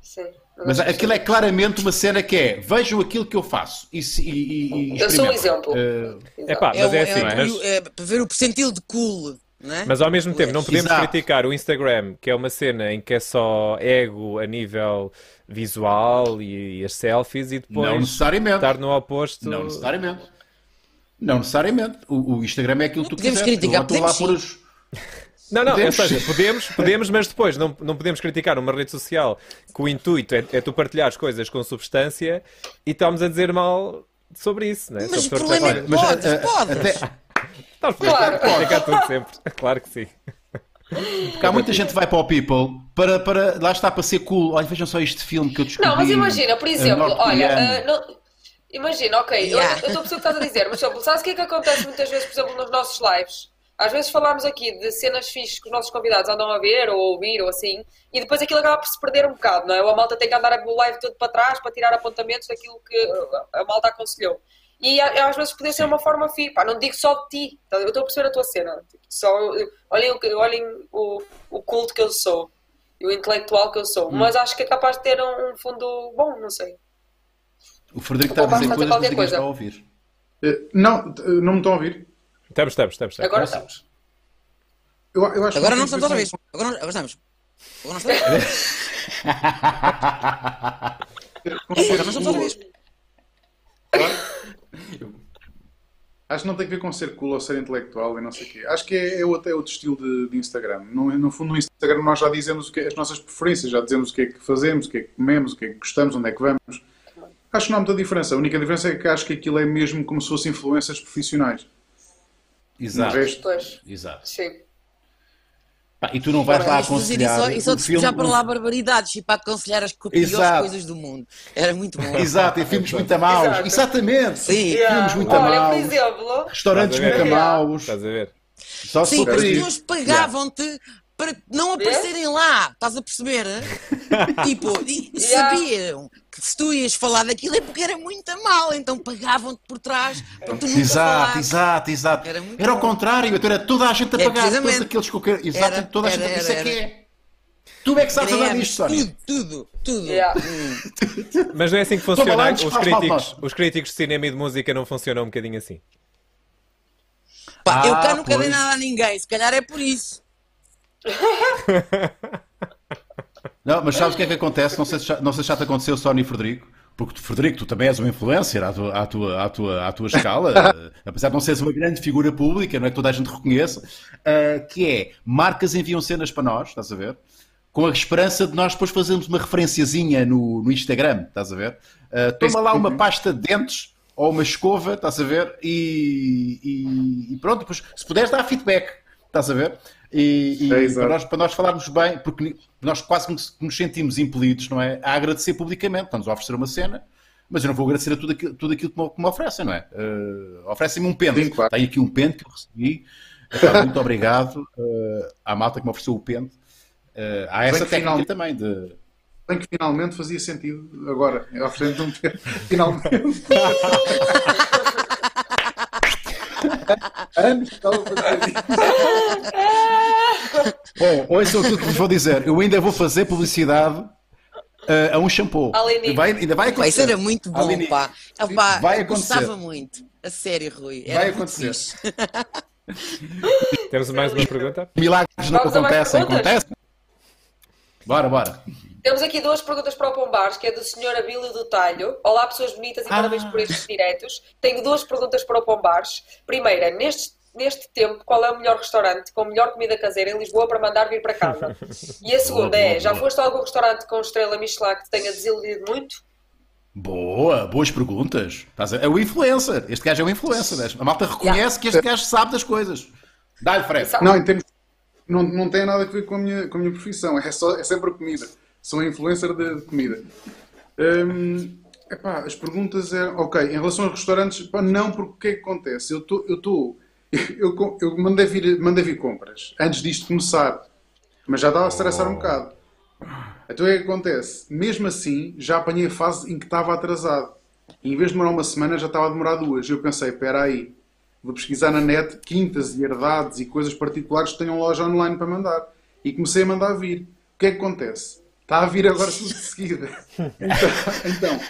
Sim. Mas aquilo é sim. claramente uma cena que é vejam aquilo que eu faço e, se- e, e, Eu sou um exemplo. Eh, É pá, Exato. mas é um- assim, um- mas- é para ver o percentil de cool. Não é? Mas ao mesmo tempo, não podemos Exato. criticar o Instagram, que é uma cena em que é só ego a nível visual e, e as selfies, e depois Não necessariamente. estar no oposto. Não necessariamente. Não necessariamente. O, o Instagram é aquilo que tu Podemos quiseres. criticar, estou lá podemos por os... Não, não, Podemos. ou seja, podemos, podemos, mas depois não, não podemos criticar uma rede social que o intuito é, é tu partilhares coisas com substância e estamos a dizer mal sobre isso, né? Mas Sobre o problema é que Mas, podes, eh, podes. até- Estás Claro. criticar tudo sempre. Claro que sim. porque há muita gente que vai para o People para, para lá está para ser cool. Olha, vejam só este filme que eu descobri. Não, mas imagina, por exemplo, olha, ah, não- imagina, ok, eu- Yeah. eu estou a perceber o que estás a dizer, mas sabes o que é que acontece muitas vezes, por exemplo, nos nossos lives? Às vezes falamos aqui de cenas fixes que os nossos convidados andam a ver ou a ouvir ou assim, e depois aquilo acaba por se perder um bocado, não é? Ou a malta tem que andar o live todo para trás para tirar apontamentos daquilo que a malta aconselhou. E a- às vezes podia ser uma forma fixe, pá, não digo só de ti, tá? eu estou a perceber a tua cena. Só, olhem, o olhem o, o culto que eu sou e o intelectual que eu sou, Hum. mas acho que é capaz de ter um, um fundo bom, não sei. O Frederico está a dizer fazer coisas, mas ninguém coisa. está a ouvir. Eh, Não, eh, não me estão a ouvir? Estamos, estamos, estamos. Agora estamos. Eu, eu acho que Agora não estamos outra vez. Agora, agora estamos. Agora não estamos. Agora não estamos outra vez. Acho que não tem a ver com ser cool ou ser intelectual e não sei o quê. Acho que é, é outro, é outro estilo de, de Instagram. No, no fundo, no Instagram nós já dizemos o que as nossas preferências, já dizemos o que é que fazemos, o que é que comemos, o que é que gostamos, onde é que vamos. Acho que não há muita diferença. A única diferença é que acho que aquilo é mesmo como se fossem influências profissionais. Exato. Pois, Exato. sim. Pá, e tu não vais lá isso, aconselhar. e só um despejar filme- para lá barbaridades e para aconselhar as piores Exato. coisas do mundo. Era muito bom. Exato, e filmes muito maus. Exato. Exatamente. Sim. Filmes muito Olha, por maus. exemplo, Restaurantes muito maus. Estás a ver? Só Sim, as pessoas pagavam-te para não aparecerem lá. Estás a perceber? <laughs> tipo, e Yeah. sabiam se tu ias falar daquilo é porque era muito mal. Então pagavam-te por trás para tu nunca Exato, exato, exato. Era Era bom. contrário, então era toda a gente a É, pagar. todos aqueles que eu quero. Exato, Era, toda a gente. era, Isso é que é. Tu é que sabes andar nisto, Sónia. tudo, tudo, tudo. Yeah. <laughs> Mas não é assim que funciona. balanços, Os críticos, os críticos de cinema e de música não funcionam um bocadinho assim. Pá, eu Ah, cá nunca dei nada a ninguém, se calhar é por isso. <laughs> Não, mas sabes o que é que acontece? Não sei se já, não sei se já te aconteceu, Sónia e Frederico. porque Frederico, tu também és uma influencer à tua, à tua, à tua, à tua escala, uh, <laughs> apesar de não seres uma grande figura pública, não é que toda a gente reconheça, uh, que é, marcas enviam cenas para nós, estás a ver? Com a esperança de nós depois fazermos uma referenciazinha no, no Instagram, estás a ver? Uh, toma lá uma pasta de dentes ou uma escova, estás a ver? E, e, e pronto, depois, se puderes dar feedback, estás a ver? E, e É, para, nós, para nós falarmos bem, porque nós quase que nos, sentimos impelidos, não é? A agradecer publicamente, estamos a oferecer uma cena, mas eu não vou agradecer a tudo aquilo, tudo aquilo que, me, que me oferecem, não é? Uh, Oferecem-me um pente. Sim, claro. Tem aqui um pente que eu recebi. Epá, muito obrigado uh, à malta que me ofereceu o pente. Uh, há essa técnica finalmente- também de. Bem que finalmente fazia sentido agora, à frente de um pé. Finalmente. <laughs> Anos que estava a fazer isso. Bom, ouçam aquilo que vos vou dizer. Eu ainda vou fazer publicidade uh, a um shampoo. Aline. Vai, ainda vai Pá, isso acontecer. era muito bom, Aline, pá. Ah, pá, vai acontecer. gostava muito. A sério, Rui. Era Vai acontecer. Temos mais uma pergunta? Milagres não acontecem, acontecem. Bora, bora. Temos aqui duas perguntas para o Pombares, que é do Sr. Abílio do Talho. Olá, pessoas bonitas e Ah. parabéns por estes diretos. Tenho duas perguntas para o Pombares. Primeira, neste, neste tempo, qual é o melhor restaurante com melhor comida caseira em Lisboa para mandar vir para casa? <laughs> E a segunda Boa, boa, é, já foste a algum restaurante com estrela Michelin que te tenha desiludido muito? Boa, boas perguntas. É o influencer. Este gajo é um influencer. A malta reconhece que este gajo sabe das coisas. Dá-lhe, Fred. Não, em termos. Não, não tem nada a ver com a minha, com a minha profissão, é, só, é sempre a comida. Sou influencer de, comida. Hum, epá, as perguntas é. Ok, em relação aos restaurantes, pá, não, porque o que é que acontece? Eu estou. Eu, tô- <laughs> eu, eu mandei, vir, mandei vir compras antes disto começar, mas já estava a estressar um bocado. Então o que é que acontece? Mesmo assim, já apanhei a fase em que estava atrasado. E em vez de demorar uma semana, já estava a demorar duas. Eu pensei, espera aí, vou pesquisar na net quintas e herdades e coisas particulares que tenham loja online para mandar. E comecei a mandar vir. O que é que acontece? Está a vir agora tudo de seguida. Então, então,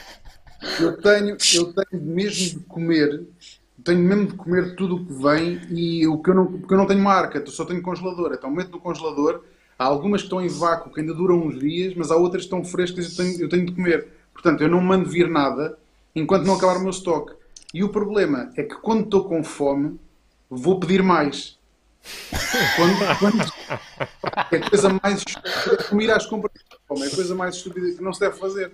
eu tenho, eu tenho mesmo de comer, tenho mesmo de comer tudo o que vem e o que eu não, porque eu não tenho marca, só tenho congelador. Então meto no congelador, há algumas que estão em vácuo que ainda duram uns dias, mas há outras que estão frescas e eu tenho, eu tenho de comer. Portanto, eu não mando vir nada enquanto não acabar o meu estoque. E o problema é que quando estou com fome, vou pedir mais. Quando, quando- é a coisa mais como ir às compras fome, é a coisa mais estúpida que não se deve fazer.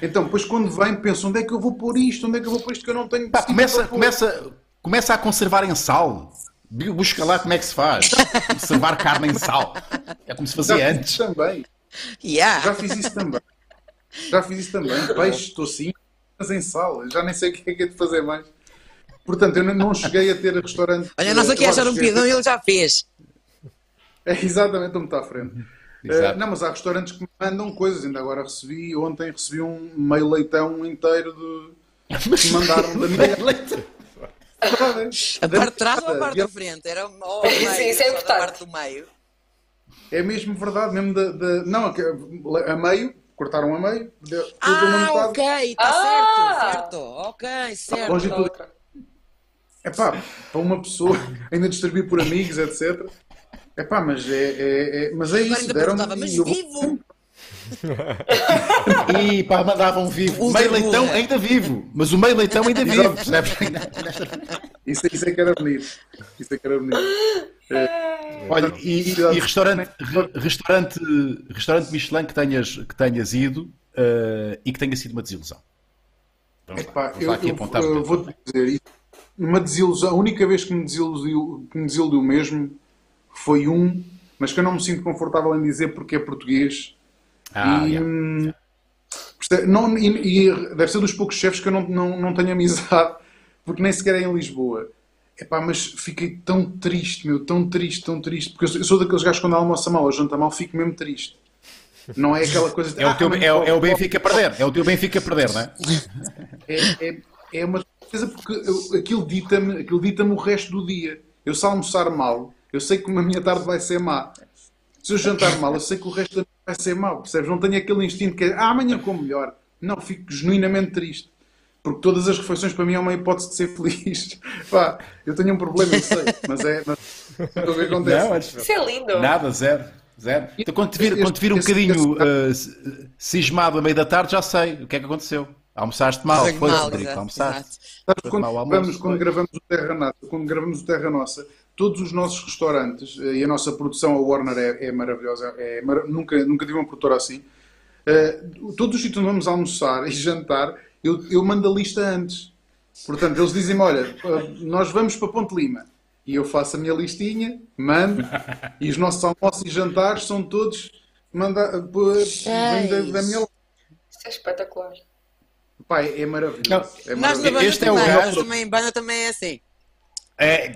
Então, depois quando vem, penso, onde é que eu vou pôr isto? Onde é que eu vou pôr isto que eu não tenho Pá, começa, começa, começa a conservar em sal. Busca lá como é que se faz. Conservar carne em sal. É como se fazia Já antes. também. Yeah. Já fiz isso também. Já fiz isso também. Peixe, estou sim, mas em sal. Já nem sei o que é que é de fazer mais. Portanto, eu não- cheguei a ter restaurante. Olha, nós aqui achar um pidão e ele já fez. É, exatamente, estou muito à frente. Exato. Eh, não, mas há restaurantes que me mandam coisas. Ainda agora recebi, ontem recebi um meio leitão inteiro de. que me mandaram <laughs> da minha. A parte de trás ou a parte da frente? Era ou Sim, meio, isso é importante. parte do meio. É mesmo verdade, mesmo da. da- não, que- a meio, cortaram a meio, deu- tudo Ah, ok, está Ah! certo, certo. Ok, certo. Longe de tudo. Outra. É pá, para uma pessoa <laughs> ainda distribuir por amigos, etc. É pá, mas é, é, é- mas é isso. ainda deram mas e eu vivo? <laughs> E pá, mandavam vivo. Ultra Meio leitão burra. ainda vivo. Mas o meio leitão ainda vivo. Percebes? <laughs> Isso, isso é que era bonito. Isso é que era bonito. Olha, e, e- restaurante, re- restaurante, restaurante Michelin que tenhas, que tenhas ido eh, e que tenha sido uma desilusão. Vamos lá, Epá, vamos eu, lá aqui eu- apontar. eu vou-te dizer, isso, uma desilusão, a única vez que me desiludiu, que me desiludiu mesmo foi um, mas que eu não me sinto confortável em dizer porque é português. Ah, e, yeah. hum, não, e, e deve ser dos poucos chefes que eu não, não, não tenho <laughs> amizade, porque nem sequer é em Lisboa. Epá, mas fiquei tão triste, meu, tão triste, tão triste, porque eu sou, daqueles gajos que quando almoça mal ou janta mal, fico mesmo triste. Não é aquela coisa de, É o, teu, "Ah, mas é, o- é o Benfica a perder. É o teu Benfica a perder, não é? <laughs> é, é, é uma coisa porque eu- aquilo dita-me dita o resto do dia. Eu se almoçar mal, eu sei que a minha tarde vai ser má. Se eu jantar mal, eu sei que o resto da noite vai ser mau, percebes? Não tenho aquele instinto que é ah, amanhã como melhor. Não, fico genuinamente triste. Porque todas as refeições para mim é uma hipótese de ser feliz. <laughs> Pá, eu tenho um problema, eu sei, mas é. Mas, é o que acontece. Não, mas- Isso é lindo. Nada, zero. Zero. Então, quando te vir, Este- quando te vir um este- bocadinho este- eh, cismado a meio da tarde, já sei o que é que aconteceu. Almoçaste mal, foi, mal, exato, almoçaste. Sabes, quando, almoço, gravamos, quando gravamos o Terra Nossa, quando gravamos o Terra Nossa, todos os nossos restaurantes, eh, e a nossa produção, a Warner, é, é maravilhosa, é mara- nunca, nunca tive uma produtora assim. eh, todos os sítios onde vamos almoçar <laughs> e jantar, eu, eu mando a lista antes. Portanto, eles dizem-me: olha, eh, nós vamos para Ponte Lima. E eu faço a minha listinha, mando, e os nossos almoços e jantares são todos manda, vêm da, da minha Isso é espetacular. Pai, é maravilhoso. Não, é Nós na maravilhoso. banda Este é o nós também, banda também é assim. É,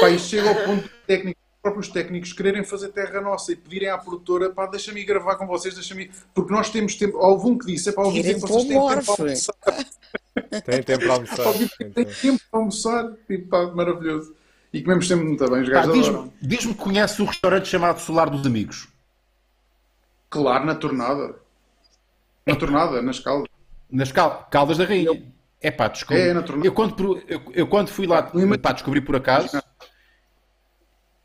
Pá, isto chega ao ponto de técnico, os próprios técnicos quererem fazer terra nossa e pedirem à produtora, pá, deixa-me ir gravar com vocês, deixa-me. Porque nós temos tempo. Houve um que disse, é para ouvir Querem tempo, vocês <laughs> têm tempo para almoçar. Tem tempo para almoçar. Ouvir tempo, para almoçar. E pá, maravilhoso. E comemos sempre muito bem, os Pá, gajos Diz-me diz-me que conhece o restaurante chamado Solar dos Amigos. Claro, na tornada. Na tornada, nas caldas. Nas Cal- Caldas da Rainha. É pá, descobri. É, na tornada. eu, quando, eu, eu quando fui lá, Não pá, descobri por acaso.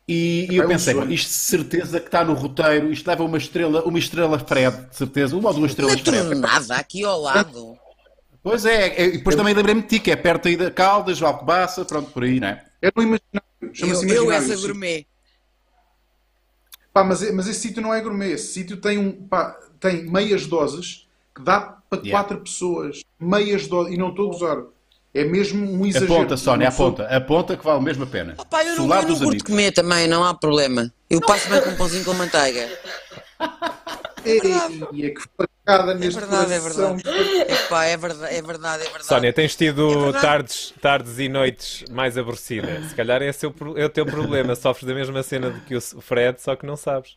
E, e É eu um pensei, isto de certeza que está no roteiro, isto leva uma estrela, uma estrela Fred, de certeza, uma ou duas estrelas Na Fred. tornada, aqui ao lado. Pois é, é, e depois também lembrei-me de ti, que é perto aí da Caldas, Alcobaça, pronto, por aí, não é? Era um imaginário. Eu, Chama-se eu imaginário. essa gourmet. Pá, mas, mas esse sítio não é gourmet. Esse sítio tem, um, pá, tem meias doses que dá para Yeah. quatro pessoas. Meias doses. E não estou a gozar. É mesmo um exagero. Aponta, Sónia, aponta. Aponta que vale mesmo a pena. Opa, eu não, eu não curto amigos. comer também, não há problema. Eu passo bem com um pãozinho com manteiga. Ei, é que facada neste verdade, é. Epá, é verdade, é verdade, é verdade. Sónia, tens tido É verdade. tardes, tardes e noites mais aborrecidas. Se calhar é pro- é o teu problema. Sofres da mesma cena do que o Fred, só que não sabes.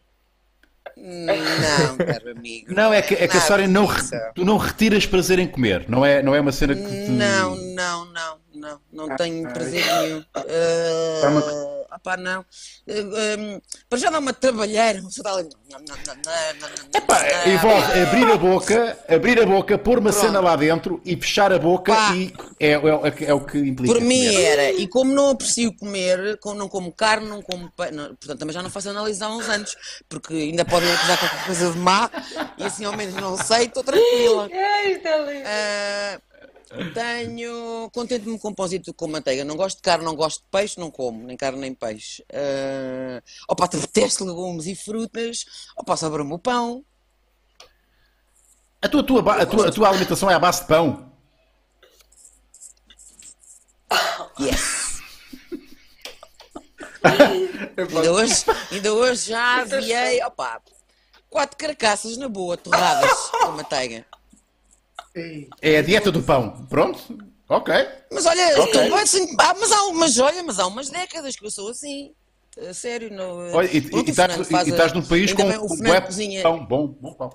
Não, caro amigo. Não, é que, é que a Sónia não, tu não retiras prazer em comer, não é, não é uma cena que te... Não, não, não, não, não tenho Ah, prazer nenhum. Uh, ah, pá, não. Uh, um, para já dá uma trabalheira, você está ali. Não, não, não, não, não, não, Pá, não. envolve abrir a boca, abrir a boca, pôr uma Pronto. cena lá dentro e fechar a boca Pá. e é, é, é o que implica. Por mim comer. era, e como não aprecio comer, como não como carne, não como peixe, portanto também já não faço análise há uns anos, porque ainda podem acusar qualquer coisa de má, e assim ao menos não sei, estou tranquila. Ai, está lindo. Ah, tenho. Contente-me com pãozito com manteiga. Não gosto de carne, não gosto de peixe, não como, nem carne nem peixe. Uh, opa, detesto legumes e frutas. Opa, sobra-me o pão. A tua, tua a, tua, a tua alimentação é à base de pão. Yes. <laughs> Ainda hoje, ainda hoje já aviei, opa, quatro carcaças na boa, torradas com manteiga. É a dieta do pão. Pronto? Ok. Mas olha, Ok. estou assim, ah, mas há umas, olha, mas há umas décadas que eu sou assim. A sério, não. Olha, e, e, estás, e- e estás num país com, bem, cozinha. pão, bom, bom pão.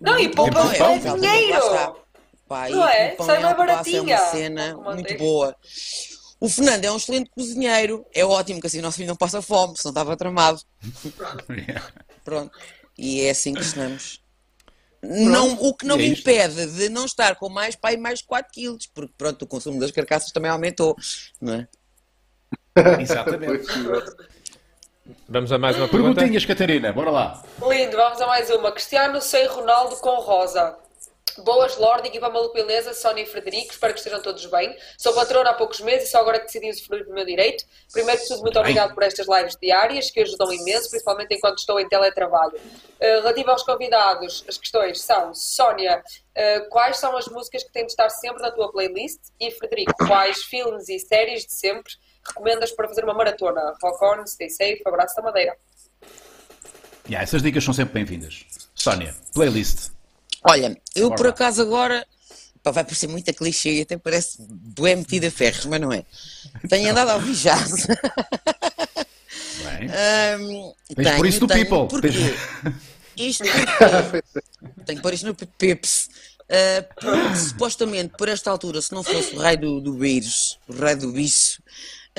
Não, e Pão é, é, pão, dinheiro. Pá, Não é? pão Sai e mais alface é uma baratinha. cena muito boa. O Fernando é um excelente cozinheiro. É ótimo que assim o nosso filho não passa fome, senão estava tramado. <laughs> Pronto. E é assim que estamos. Não, o que não é me impede de não estar com mais pai mais 4 quilos, porque pronto, o consumo das carcaças também aumentou, não é? <laughs> Exatamente. Vamos a mais uma pergunta? Perguntinhas, Catarina, bora lá. Lindo, vamos a mais uma. Cristiano sei Ronaldo com Rosa. Boas, Lorde, equipa maluco beleza, Sónia e Frederico, espero que estejam todos bem. Sou patrona há poucos meses e só agora que decidi usufruir do meu direito. Primeiro de tudo, muito obrigado por estas lives diárias que ajudam imenso, principalmente enquanto estou em teletrabalho. Uh, relativo aos convidados, as questões são: Sónia, uh, quais são as músicas que têm de estar sempre na tua playlist? E Frederico, quais filmes e séries de sempre recomendas para fazer uma maratona? Rock on, stay safe, abraço da Madeira. Yeah, essas dicas são sempre bem-vindas. Sónia, playlist. Olha, eu Bora por acaso agora, pá, vai parecer muito clichê e até parece bué metida a ferros, mas não é. Tenho andado a ouvir jazz. Bem. Ahm, Tens por isso do People. Porque Tens- isto porque, <laughs> tenho que pôr isto no Pips. Ah, porque supostamente por esta altura, se não fosse o rei do, do vírus, o rei do bicho,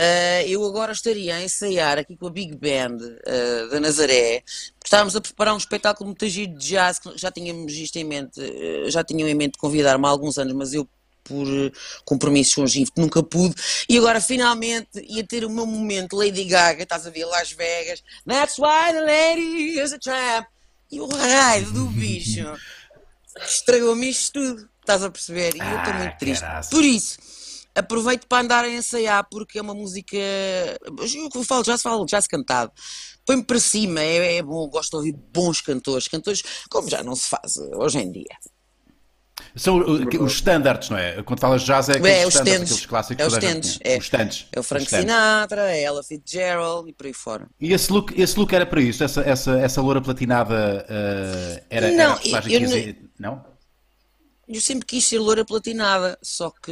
ah, eu agora estaria a ensaiar aqui com a Big Band ah, da Nazaré, estávamos a preparar um espetáculo muito giro de jazz, que já tínhamos isto em mente, ah, já tinham em mente convidar-me há alguns anos, mas eu por eh, compromissos longínquos, nunca pude, e agora finalmente ia ter o meu momento Lady Gaga, estás a ver, Las Vegas, That's why the lady is a tramp, E o raio do <laughs> bicho estragou-me isto tudo. Estás a perceber? E eu estou Ah, muito triste. Por isso, aproveito para andar a ensaiar, porque é uma música. Eu falo jazz, falo jazz cantado. Põe-me para cima, é, é bom, gosto de ouvir bons cantores, cantores como já não se faz hoje em dia. São os standards, não é? Quando falas jazz é aqueles É, os standards, aqueles clássicos É que os stands, é. Os stands. É o Frank. Sinatra, é Ella Fitzgerald e por aí fora. E esse look, esse look era para isso? Essa, essa, essa loura platinada uh, era, Não, era a personagem eu que ia- Não? Eu sempre quis ser loura platinada, só que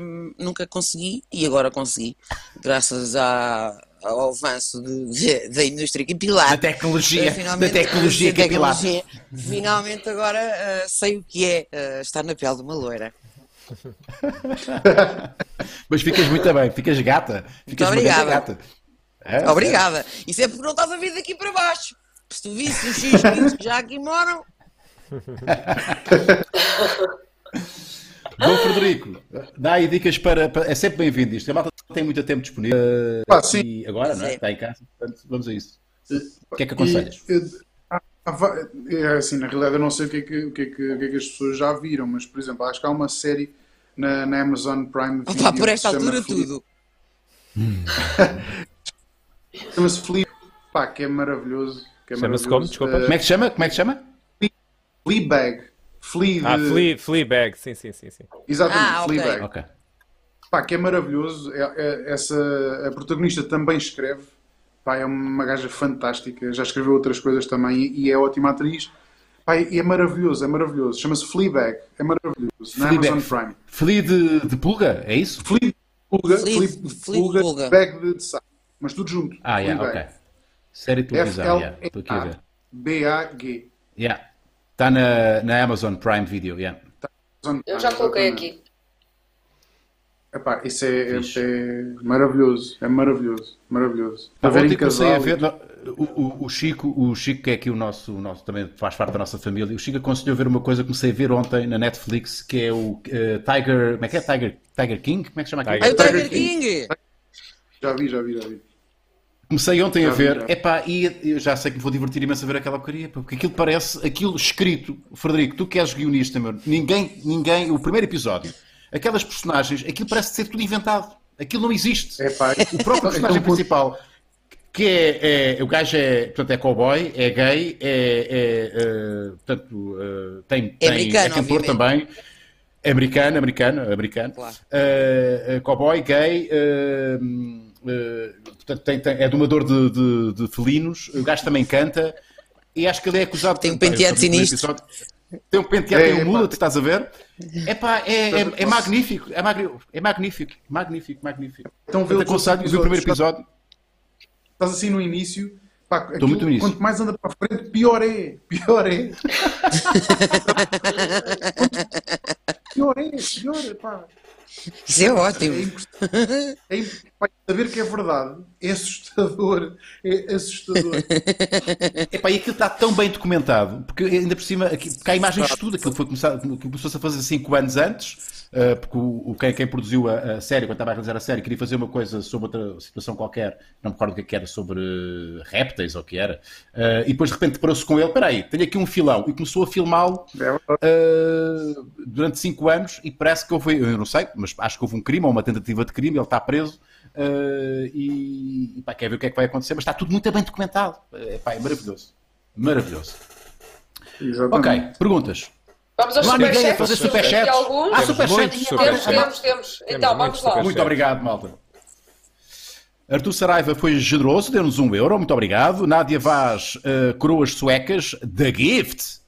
hum, nunca consegui e agora consegui, graças à- ao avanço de- de- da indústria capilar. Da tecnologia, finalmente- da tecnologia capilar. tecnologia. Finalmente agora eh, sei o que é eh, estar na pele de uma loira. <laughs> Mas ficas muito bem, ficas gata. Ficas uma obrigada. gata. É, Obrigada. Isso é porque não estás a vir daqui para baixo. Se tu visse os X que já aqui moram, <laughs> Bom, Frederico, dá aí dicas para, para- É sempre bem-vindo isto. A malta tem muito tempo disponível. Pá, sim. E agora, não é? Está em casa. Portanto, vamos a isso. O que é que aconselhas? E, eh, há- há va- é assim, na realidade eu não sei o que, é que, o, que é que, o que é que as pessoas já viram, mas por exemplo, acho que há uma série na, na Amazon Prime Video opa, por esta altura tudo. <laughs> Chama-se Flea, pá, que é maravilhoso. que é Chama-se como? Desculpa. Eh, Como é que se chama? Como é que se chama? Fleabag. Flea de... Ah, Flea, Fleabag, sim, sim, sim, sim. Exatamente, Ah, ok. Fleabag. Ok. Pá, que é maravilhoso. É- é- essa, a protagonista também escreve. Pá, é uma gaja fantástica. Já escreveu outras coisas também e, e é ótima atriz. Pá, e é maravilhoso, é maravilhoso. Chama-se Fleabag. É maravilhoso. Na Fleabag. Amazon Prime. Flea de, de pulga, é isso? Flea de pulga, Flea- Flea de pulga, pulga. bag de, de saco. Mas tudo junto. Ah, yeah, Fleabag. ok. Série de televisão, yeah. Estou aqui a ver. F-L-E-A-B-A-G. Yeah. Está na, na Amazon Prime Video, yeah. Eu já coloquei aqui. Epá, isso é, é- é maravilhoso. É maravilhoso. Maravilhoso. Pá, A ver em comecei a casal. ver. O, o- o Chico, o Chico, que é aqui o nosso, o nosso, também faz parte da nossa família, o Chico aconselhou a ver uma coisa que comecei a ver ontem na Netflix, que é o eh, Tiger. Como é que é? Tiger, Tiger King? Como é que se chama aquilo? Tiger Aí o Tiger Tiger King! Já vi, já vi, já vi. Comecei ontem a ver, epá, e eu já sei que me vou divertir imenso a ver aquela porcaria, porque aquilo parece, aquilo escrito, Frederico, tu que és guionista, meu, ninguém, ninguém, o primeiro episódio, aquelas personagens, aquilo parece ser tudo inventado, aquilo não existe. Epá, O próprio <laughs> personagem então, principal, que é, é- o gajo é, portanto, é cowboy, é gay, é, é, eh, portanto, eh, tem, É tem, americano, é cantor obviamente. também, é americano, americano, americano, Claro. Eh, cowboy, gay, eh, portanto, tem- tem- é domador de, de- de felinos, o gajo também canta, e acho que ele é acusado... Tem um penteado sinistro. Tem um penteado, É, tem um é, pá. mullet, estás a ver? Epá, é, é, é magnífico, é, magni- é magnífico, magnífico, magnífico. Então vê aconselho o primeiro episódio. Estás assim no início. Pá, aquilo, muito no início. Quanto mais anda para a frente, pior é. Pior é. <laughs> pior é, pior é, pá. Isso é É, ótimo. é pá, saber que é verdade é assustador. É assustador. <laughs> Epá, e aquilo está tão bem documentado, porque ainda por cima, aqui, porque há imagens de tudo, aquilo foi começado, aquilo começou-se a fazer 5 anos antes, uh, porque o, o- quem, quem produziu a, a série, quando estava a realizar a série, queria fazer uma coisa sobre outra situação qualquer, não me recordo o que é que era, sobre uh, répteis ou o que era, uh, e depois de repente deparou-se com ele, peraí, tenho aqui um filão, e começou a filmá-lo É uh, durante 5 anos e parece que houve, eu não sei, mas acho que houve um crime ou uma tentativa de crime, ele está preso uh, e, e pá, quer ver o que é que vai acontecer, mas está tudo muito bem documentado. Uh, pá, é maravilhoso. Maravilhoso. Exatamente. Ok, perguntas. Vamos aos há superchats. fazer Temos superchats. alguns. Ah, Temos superchat. muitos Tinha- Temos, superchats. temos, temos. Então, vamos lá. superchats. Muito obrigado, malta. Artur Saraiva foi generoso, deu-nos um euro, muito obrigado. Nádia Vaz, uh, coroas suecas, The Gift.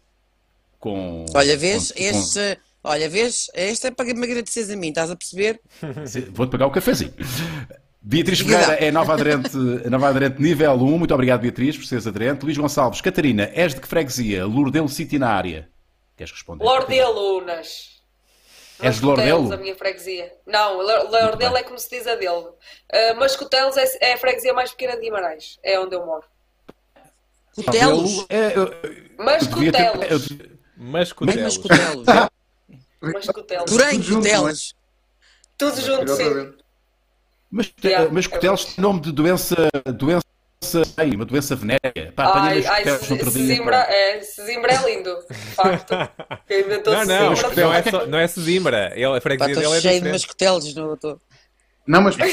Com, Olha, vês, com- este, olha, vês, este é para me agradeceres a mim, estás a perceber? Vou-te pagar o cafezinho. Beatriz. Ferreira é nova aderente, nova aderente nível 1. Muito obrigado, Beatriz, por seres aderente. Luís Gonçalves, Catarina, és de que freguesia? Lordelo City na área. Queres responder? Lordelunas. És de Lordelo? a minha freguesia. Não, Lor- Lordelo é como se diz a dele. Uh, Mascotelos é, é a freguesia mais pequena de Guimarães. É onde eu moro. Cotelos, É, eu- eu Mascotelos. devia- Mas cotelos. mas cotelos. <laughs> Mascotelos. Porém, Tudo junto, cotelos. Tudo junto, sim. Exatamente. Mas, Yeah, mas é Cotelos tem nome de doença, doença ai, uma doença venérea. Pá, Ai, umas ai, outro dia. Sesimbra, pá. é, Sesimbra é lindo, de facto. <laughs> Quem inventou Não, não, Sesimbra não é, só, não é Sesimbra. Ele, a freguesia estou dele é cheio de diferente. mascotelos no. Tô... Não, mas. <laughs>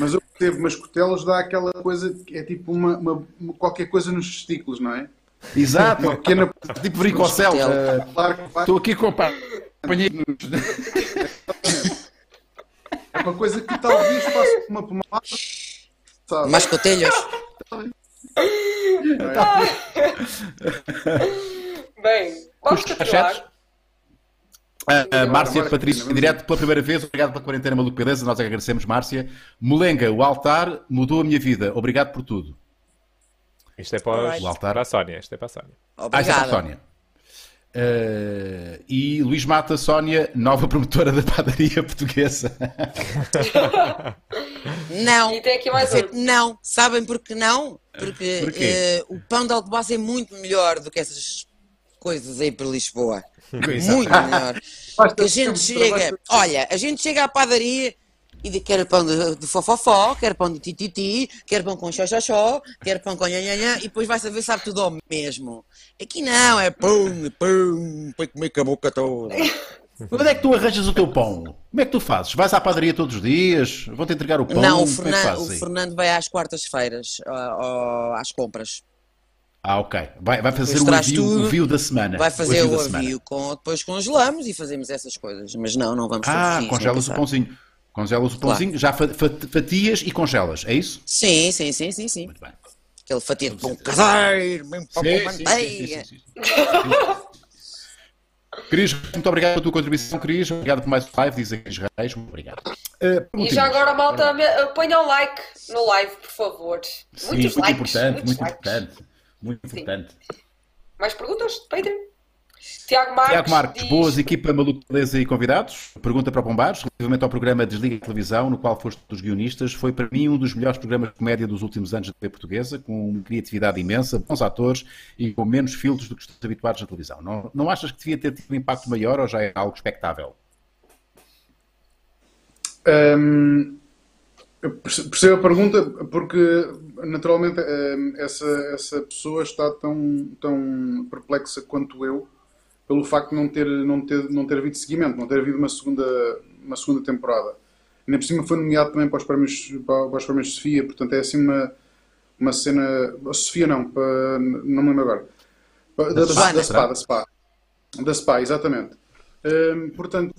Mas eu percebo, mas cotelas dá aquela coisa que é tipo uma, uma- uma- qualquer coisa nos testículos, não é? Exato, Uma pequena. tipo bricocel. Costela. eh, Claro. Estou aqui com nos. É uma coisa que talvez faça uma pomada. Sabe? Mascotelhos. Bem, vamos Custos continuar. A, a Márcia Agora, Patrícia, vamos direto pela primeira vez, obrigado pela quarentena maluco beleza, nós agradecemos, Márcia. Molenga, o altar mudou a minha vida, obrigado por tudo. Isto é para, os- O altar. para a Sónia. Isto é para a Sónia. Ah, isso é para a Obrigada. Sónia. Eh, e Luís Mata Sónia, nova promotora da padaria portuguesa. <laughs> Não. E tem aqui mais um. Não. Sabem porque não? Porque Porquê? eh, o pão de alcobaça é muito melhor do que essas coisas aí para Lisboa. Muito melhor. <laughs> A gente chega, olha, a gente chega à padaria e diz quer pão de, de fofofó, quer pão de tititi, quer pão com xoxoxó, quer pão com nhanhanhã e depois vai saber, sabe tudo ao mesmo. Aqui não, é pão, pão, para comer com a boca toda. <laughs> Onde é que tu arranjas o teu pão? Como é que tu fazes? Vais à padaria todos os dias? Vão-te entregar o pão? Não, o é Fernando, fazes o? Fernando vai às quartas-feiras, ah, ah, às compras. Ah, ok. Vai, vai fazer o tudo, o avio da semana. Vai fazer o da semana. avio, com, depois congelamos e fazemos essas coisas. Mas não, não vamos Ah, dias, nem congelas o pãozinho. Congelas o pãozinho, já fa- fa- fatias e congelas, é isso? Sim, sim, sim, sim, sim. Muito bem. Aquele fatia de pão caseiro, bem pão com manteiga. sim, sim, sim, sim. Cris, muito obrigado pela tua contribuição, Cris. Obrigado por mais um live, diz a Cris Reis. Muito obrigado. Uh, E já agora, malta, me- ponham like no live, por favor. Sim, Muitos muito likes. importante, muitos muito likes. importante. Muito importante. Mais perguntas Patreon? Tiago Marques. Tiago Marques, diz- boas equipa maluca beleza e convidados. Pergunta para o Pombares, relativamente ao programa Desliga a Televisão, no qual foste dos guionistas, foi para mim um dos melhores programas de comédia dos últimos anos da TV portuguesa, com uma criatividade imensa, bons atores e com menos filtros do que estamos habituados na televisão. Não, não achas que devia ter tido um impacto maior ou já é algo expectável? Hum, percebo a pergunta porque naturalmente hum, essa, essa pessoa está tão, tão perplexa quanto eu pelo facto de não ter, não ter, não ter havido seguimento, não ter havido uma segunda, uma segunda temporada. Ainda por cima foi nomeado também para os prémios, para, para os prémios Sofia, portanto é assim uma, uma cena. Sofia não, para, não me lembro agora. Da, da, Spa, da? Spa, da Spa. Da Spa, exatamente. Hum, portanto,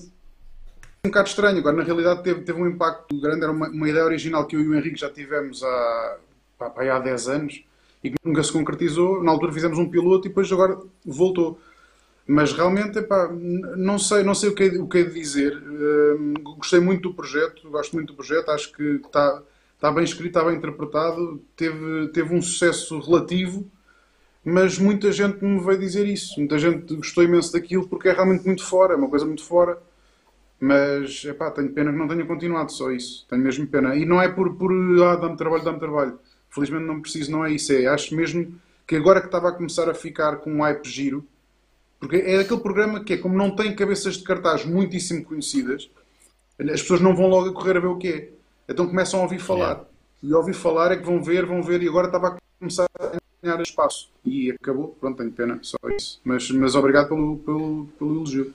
um bocado estranho. Agora, na realidade, teve, teve um impacto grande. Era uma, uma ideia original que eu e o Henrique já tivemos há, pá, há 10 anos e que nunca se concretizou. Na altura fizemos um piloto e depois agora voltou. Mas realmente, epá, não sei, não sei o que, o que é de dizer. Hum, gostei muito do projeto, gosto muito do projeto. Acho que está, está bem escrito, está bem interpretado. Teve, teve um sucesso relativo mas muita gente me veio dizer isso. Muita gente gostou imenso daquilo porque é realmente muito fora, é uma coisa muito fora. Mas, tenho pena que não tenha continuado, só isso. Tenho mesmo pena. E não é por, por ah, dá-me trabalho, dá-me trabalho. Felizmente não preciso, não é isso. É, acho mesmo que agora que estava a começar a ficar com um hype giro, porque é aquele programa que é, como não tem cabeças de cartaz muitíssimo conhecidas, as pessoas não vão logo a correr a ver o que é. Então começam a ouvir falar. E ouvir falar é que vão ver, vão ver, e agora estava a começar a ganhar espaço. E acabou, pronto, tenho pena, só isso. Mas, mas obrigado pelo, pelo, pelo elogio.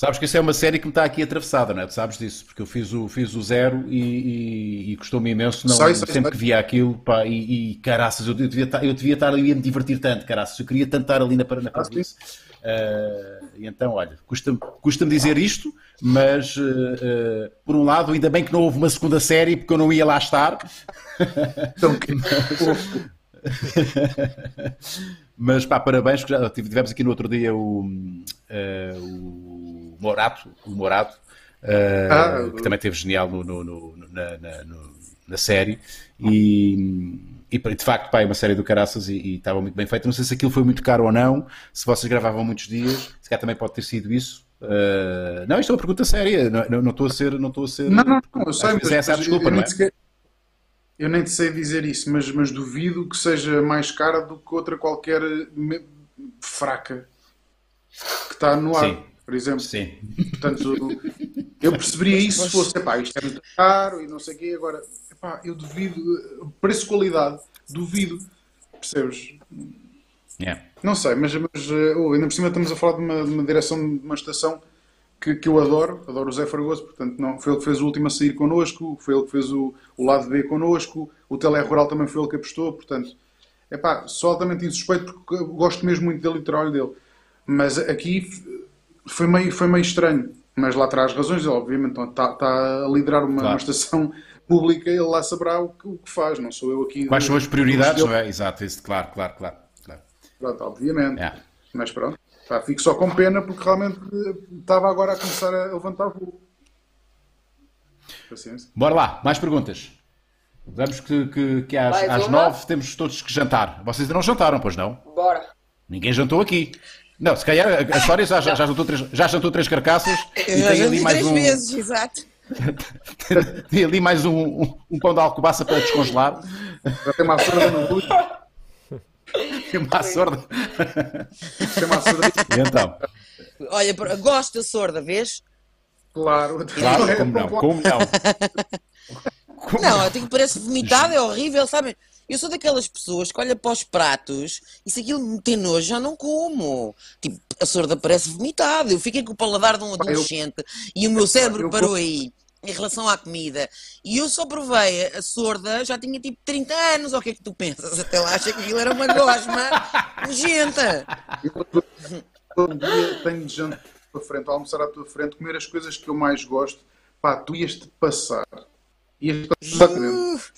Sabes que isso é uma série que me está aqui atravessada, não é? Tu sabes disso, porque eu fiz o, fiz o zero e, e, e custou-me imenso. Não, Sei, sei, sempre sei. que via aquilo, pá, e, e caraças, eu, eu devia estar, eu devia estar ali a me divertir tanto, caraças, eu queria tanto estar ali na, na Ah, Paradice. Ah, e então, olha, custa-me custa dizer isto, mas ah, ah, por um lado, ainda bem que não houve uma segunda série, porque eu não ia lá estar. Então, que- <laughs> Mas pá, parabéns, que já tive- tivemos aqui no outro dia o, o Morato, o Morato eh, Ah, que também teve genial no, no- no- na, na- na série. E, e de facto, pá, é uma série do Caraças e, e estava muito bem feita. Não sei se aquilo foi muito caro ou não, se vocês gravavam muitos dias, se calhar também pode ter sido isso. Eh, não, isto é uma pergunta séria, não, não, estou a ser. Não, estou a ser Não, não, não, eu sei, mas, é essa a mas desculpa, eu, não nem é? sequer- eu nem te sei dizer isso, mas, mas duvido que seja mais cara do que outra qualquer fraca que está no ar. Sim. Por exemplo. Sim. Portanto, eu perceberia isso se fosse, epá, isto é muito caro e não sei o quê. Agora, epá, eu duvido, preço-qualidade, duvido, percebes? Yeah. Não sei, mas, mas oh, ainda por cima estamos a falar de uma, de uma direção de uma estação que, que eu adoro, adoro o Zé Fragoso, portanto não, foi ele que fez o último a sair connosco, foi ele que fez o, o lado B connosco, o Tele Rural também foi ele que apostou, portanto, é pá, só altamente insuspeito porque gosto mesmo muito dele e do trabalho dele. Mas aqui foi meio, foi meio estranho, mas lá traz razões, obviamente, está, está a liderar uma, Claro. uma estação pública, ele lá saberá o que, o que faz, não sou eu aqui. Quais são as prioridades, não é? Exato, isso, claro, claro, claro. claro. Pronto, obviamente. Yeah. Mas pronto, pá, fico só com pena porque realmente eh, estava agora a começar a levantar voo. Paciência. Bora lá, mais perguntas. Vamos que, que, que às, às nove temos todos que jantar. Vocês ainda não jantaram, pois não? Bora. Ninguém jantou aqui. Não, se calhar a, a história já, já, já, jantou três, já jantou três carcaças Eu e já tem ali mais três um, vezes, exato. <laughs> tem ali mais um, um, um pão de alcobaça para descongelar. Já tem uma sorda no <laughs> Rui, Tem uma sorda. tem uma sorda, E então? Olha, gosto da sorda, vês? claro. Claro, como não? Como não? <laughs> Não, eu tenho que parece vomitado, é horrível, sabem? Eu sou daquelas pessoas que olha para os pratos e se aquilo me tem nojo, já não como. Tipo, a sorda parece vomitado. Eu fiquei com o paladar de um eu- adolescente e o meu cérebro eu parou aí em relação à comida. E eu só provei a sorda, já tinha tipo 30 anos. Ou o que é que tu pensas? Até lá achei que aquilo era uma gosma <laughs> nojenta. Eu um dia tenho de jantar à tua frente, almoçar à tua frente, comer as coisas que eu mais gosto. Pá, tu ias-te passar. Ias-te passar dentro.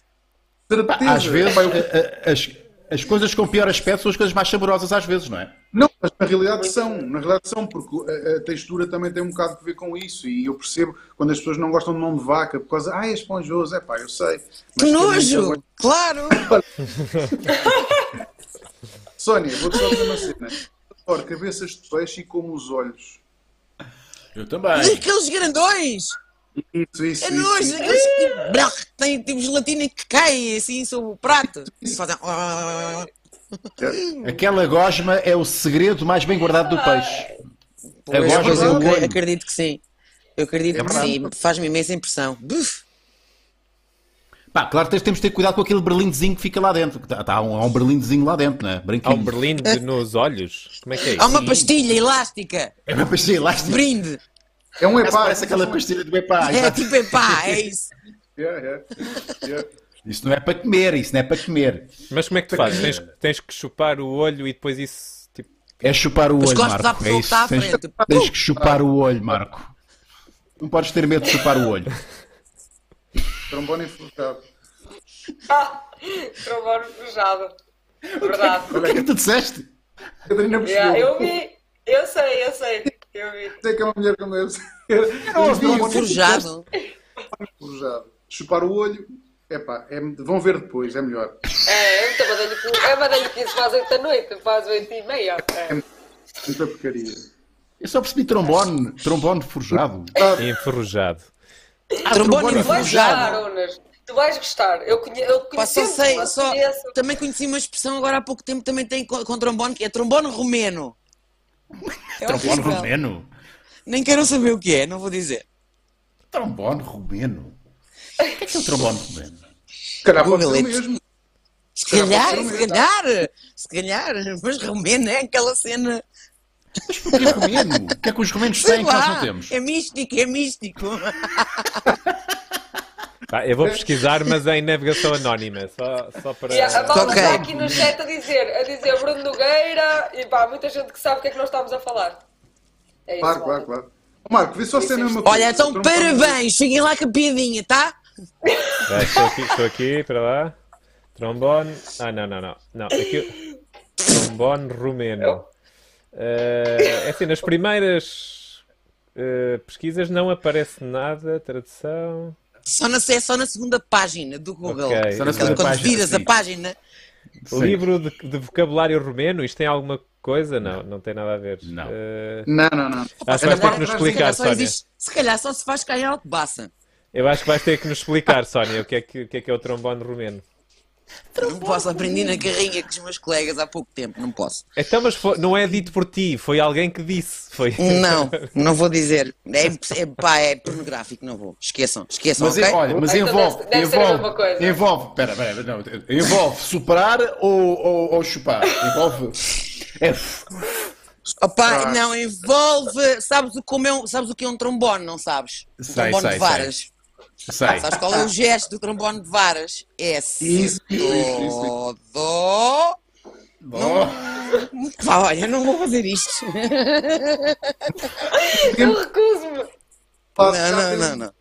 Certeza. Às vezes, a- a- as, as coisas com pior aspecto são as coisas mais saborosas às vezes, não é? Não, mas na realidade são, na realidade são, porque a, a textura também tem um bocado a ver com isso e eu percebo quando as pessoas não gostam de mão de vaca por causa, ah, é esponjoso, é pá, eu sei. Que nojo! também- Claro! <laughs> Sónia, vou-te só dizer uma cena. Ora, cabeças de peixe e como os olhos. Eu também. Aqueles grandões! Isso, isso, É nojo! isso. Aqueles que têm tipo gelatina que caem assim sobre o prato. Fazem. Aquela gosma é o segredo mais bem guardado do peixe. Pois, Agora pois, é eu olho. acredito que sim. Eu acredito É que sim. Faz-me imensa impressão. Buf. Pá, claro que temos de ter cuidado com aquele berlindezinho que fica lá dentro. Tá, tá, há, um, há um berlindezinho lá dentro, não é? Há um berlim de- nos olhos? Como é que é Há isso? uma pastilha elástica. É uma pastilha elástica. Brinde. É um Parece, epá. parece aquela pastilha do epá. É tipo epá, é <laughs> isso. Yeah, yeah, yeah. Isso não é para comer, isso não é para comer. Mas como é que tu fazes? Tens, tens que chupar o olho e depois isso. Tipo, É chupar o Mas olho, gosto da Marco. pessoa É está à isso. Tens, frente. tens que chupar o olho, Marco. Não podes ter medo de chupar o olho. <laughs> Trombone enforcado. Ah, trombone fechado. Verdade. O que é que tu disseste? Yeah, eu vi. Eu sei, eu sei. Eu vi. Sei que é uma mulher como eu. Não, vi não, um Forjado. forjado. Chupar o olho, epá, é, vão ver depois, é melhor. É, eu também dei-lhe é dei-lhe 15 para as 8 da noite, as 8 e meia. É. Muita porcaria. Eu só percebi trombone. Trombone forjado. enferrujado. Trombone Tu vais gostar, enferrujado. Unas. Tu vais gostar. Eu conheço. Eu Pá, só conheço, sei, só, conheço. também conheci uma expressão agora há pouco tempo também tem com, com trombone, que é trombone romeno. É Trombone horrível. romeno. Nem quero saber o que é, não vou dizer. Trombone romeno. O que é que é o trombone romeno? Se calhar pode ser mesmo. Se calhar, se calhar, se calhar, mas romeno é aquela cena. Mas porquê romeno? O que é que os romenos Sei têm que nós não temos? é místico, é místico. <laughs> Pá, eu vou pesquisar, mas em navegação anónima. Só, só para. Yeah, a malta Ok. está aqui no chat a dizer, a dizer Bruno Nogueira e pá, muita gente que sabe o que é que nós estamos a falar. É isso, Claro, malta. claro, claro. Marco, vê só se é a mesma coisa. Olha, então parabéns, fiquem lá com a piadinha, tá? Vai, estou aqui, estou aqui, para lá. Trombone. Ah, não, não, não. não aqui... Trombone rumeno. Eh, é assim, nas primeiras eh, pesquisas não aparece nada, tradução. Só na, é só na segunda página do Google. Ok. Só na segunda Quando página, viras sim. a página, Sim. Livro de, de vocabulário rumeno, isto tem alguma coisa? Não, não tem nada a ver. Não. Eh, Não, não, não. acho que vais ter que nos se explicar, calhar, só Sónia. existe- se calhar só se faz cá em Alcobaça. Eu acho que vais ter que nos explicar, Sónia, o que é que, o que, é, que é o trombone rumeno. Não posso, aprendi na carrinha com os meus colegas há pouco tempo, não posso. Então, mas foi- não é dito por ti, foi alguém que disse. Foi... Não, <laughs> não vou dizer. É, é, pá, é pornográfico, não vou. Esqueçam, esqueçam, Mas, ok? é- olha, mas Então envolve, deve- deve envolve, coisa. envolve, espera, espera, não, envolve soprar ou, ou, ou chupar? Envolve, é, Opa, não, envolve. Sabes o, como é um, sabes o que é um trombone, não sabes? Um Sei, trombone sei, de varas. sei. Sabes qual é o gesto do trombone de varas? É assim. Isso, isso, isso. Dó, Bom, Pá, olha, não vou fazer isto. Eu recuso-me. Não, não, não, não.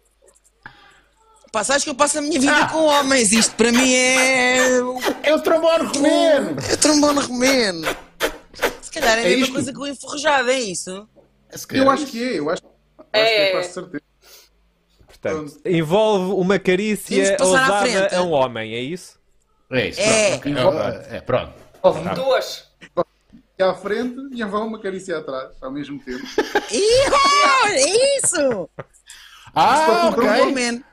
Pá, sabes que eu passo a minha vida com homens. Isto para mim é. <laughs> é o trombone romeno. É trombone romeno. Se calhar é a É mesma isto? coisa que o enferrujado, é isso? Se calhar Eu é acho que é, eu acho, acho É, que é é. quase certeza. Portanto, envolve uma carícia ousada a um homem, é isso? É isso, É. pronto. É, é, pronto. Duas. E à frente e vai uma carícia atrás, ao mesmo tempo. <laughs> Ih, é isso! Ah, é ok. Romeno.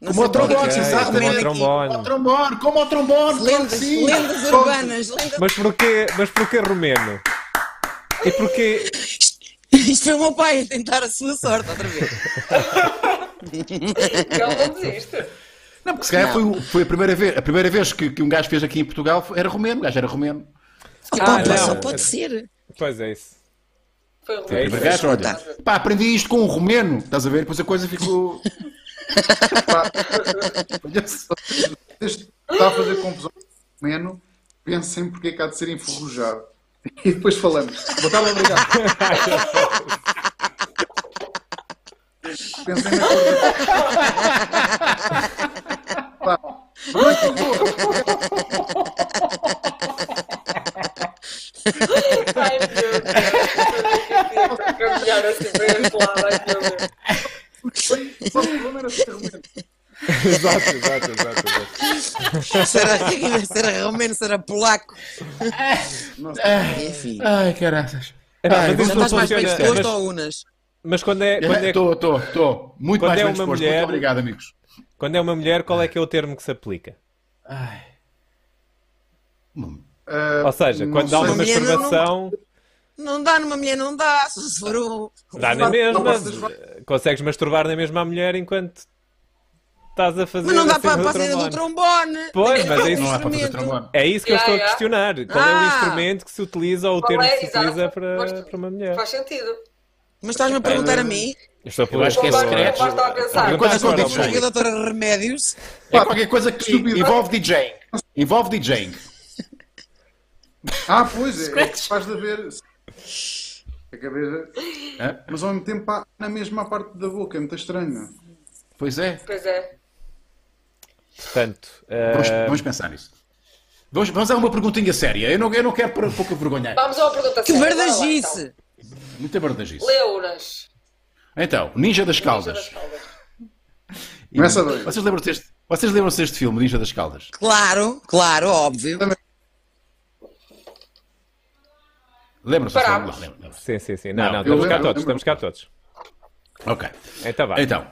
Não Como o trombone, é que Ok, se exato, romeno como o trombone. Como o trombone, Lendas, sim. lendas urbanas, lendas... Mas porquê, mas porquê romeno? E porquê. <laughs> Isto foi o meu pai a tentar a sua sorte outra vez. Ele <laughs> não desiste. Não, porque se calhar foi, foi a primeira vez, a primeira vez que, que um gajo fez aqui em Portugal foi- era romeno, o gajo era romeno. Ah, pá, não. só pode ser. Pois é isso. Foi o É isso. gajo, olha, pá, aprendi isto com um romeno, estás a ver? Depois a coisa ficou. <laughs> Pá, olha só, está a fazer confusão com o Meno, pensem porque é que há de ser enferrujado. E depois falamos. Boa tarde, obrigado. Pensem na coisa. Pá, noite boa. Ai, meu Deus. Caminhar assim este lado. Ai, meu Deus. Só o problema era ser. <laughs> Exato, exato, exato. exato. Será, será romeno, será polaco. Nossa, Enfim. Ai, caraças. É, Ai, mas estás mais bem disposto Mas, ou unas? mas quando é, é, Estou, estou, estou. Muito Quando mais é bem disposto. mulher- Muito obrigado, amigos. quando é uma mulher, qual é que é o termo que se aplica? Ai. Hum. ah, Ou seja, não quando há uma mulher não- masturbação, Não dá numa mulher, não dá. Se for o... dá na mesma. Consegues masturbar na mesma mulher enquanto estás a fazer Mas não dá a para, a do cena do trombone. Pois, mas é isso. Não é para fazer trombone. É isso que eu Yeah, estou a yeah. questionar. Qual é o Ah! instrumento que se utiliza ou o Qual termo é? que se Exato. utiliza para, para uma mulher? Faz sentido. Mas estás-me a perguntar a mim? Eu estou a Eu acho que é secreto. Qualquer coisa com agora, DJ. Porque a doutora Remédios... É qualquer coisa que envolve DJ. Envolve DJ. Ah, pois é, é que faz de haver. A cabeça. Mas ao mesmo tempo na mesma parte da boca, é muito estranho. Pois é. Pois é. Portanto, Vamos, eh, vamos pensar nisso. Vamos, vamos a uma perguntinha séria. Eu não, eu não quero para pouco vergonhar. Vamos a uma pergunta Que séria. Lá, verdagice! Muita verdagice. então. Leunas. Então, Ninja das Ninja Caldas. das Caldas. Vocês lembram-se deste, vocês lembram-se deste filme, Ninja das Caldas? Claro, claro, óbvio. Lembram-se? Lembram- lembram- sim, sim, sim. Não, Não, não, estamos cá todos, estamos cá todos. Ok. Então vá. Então,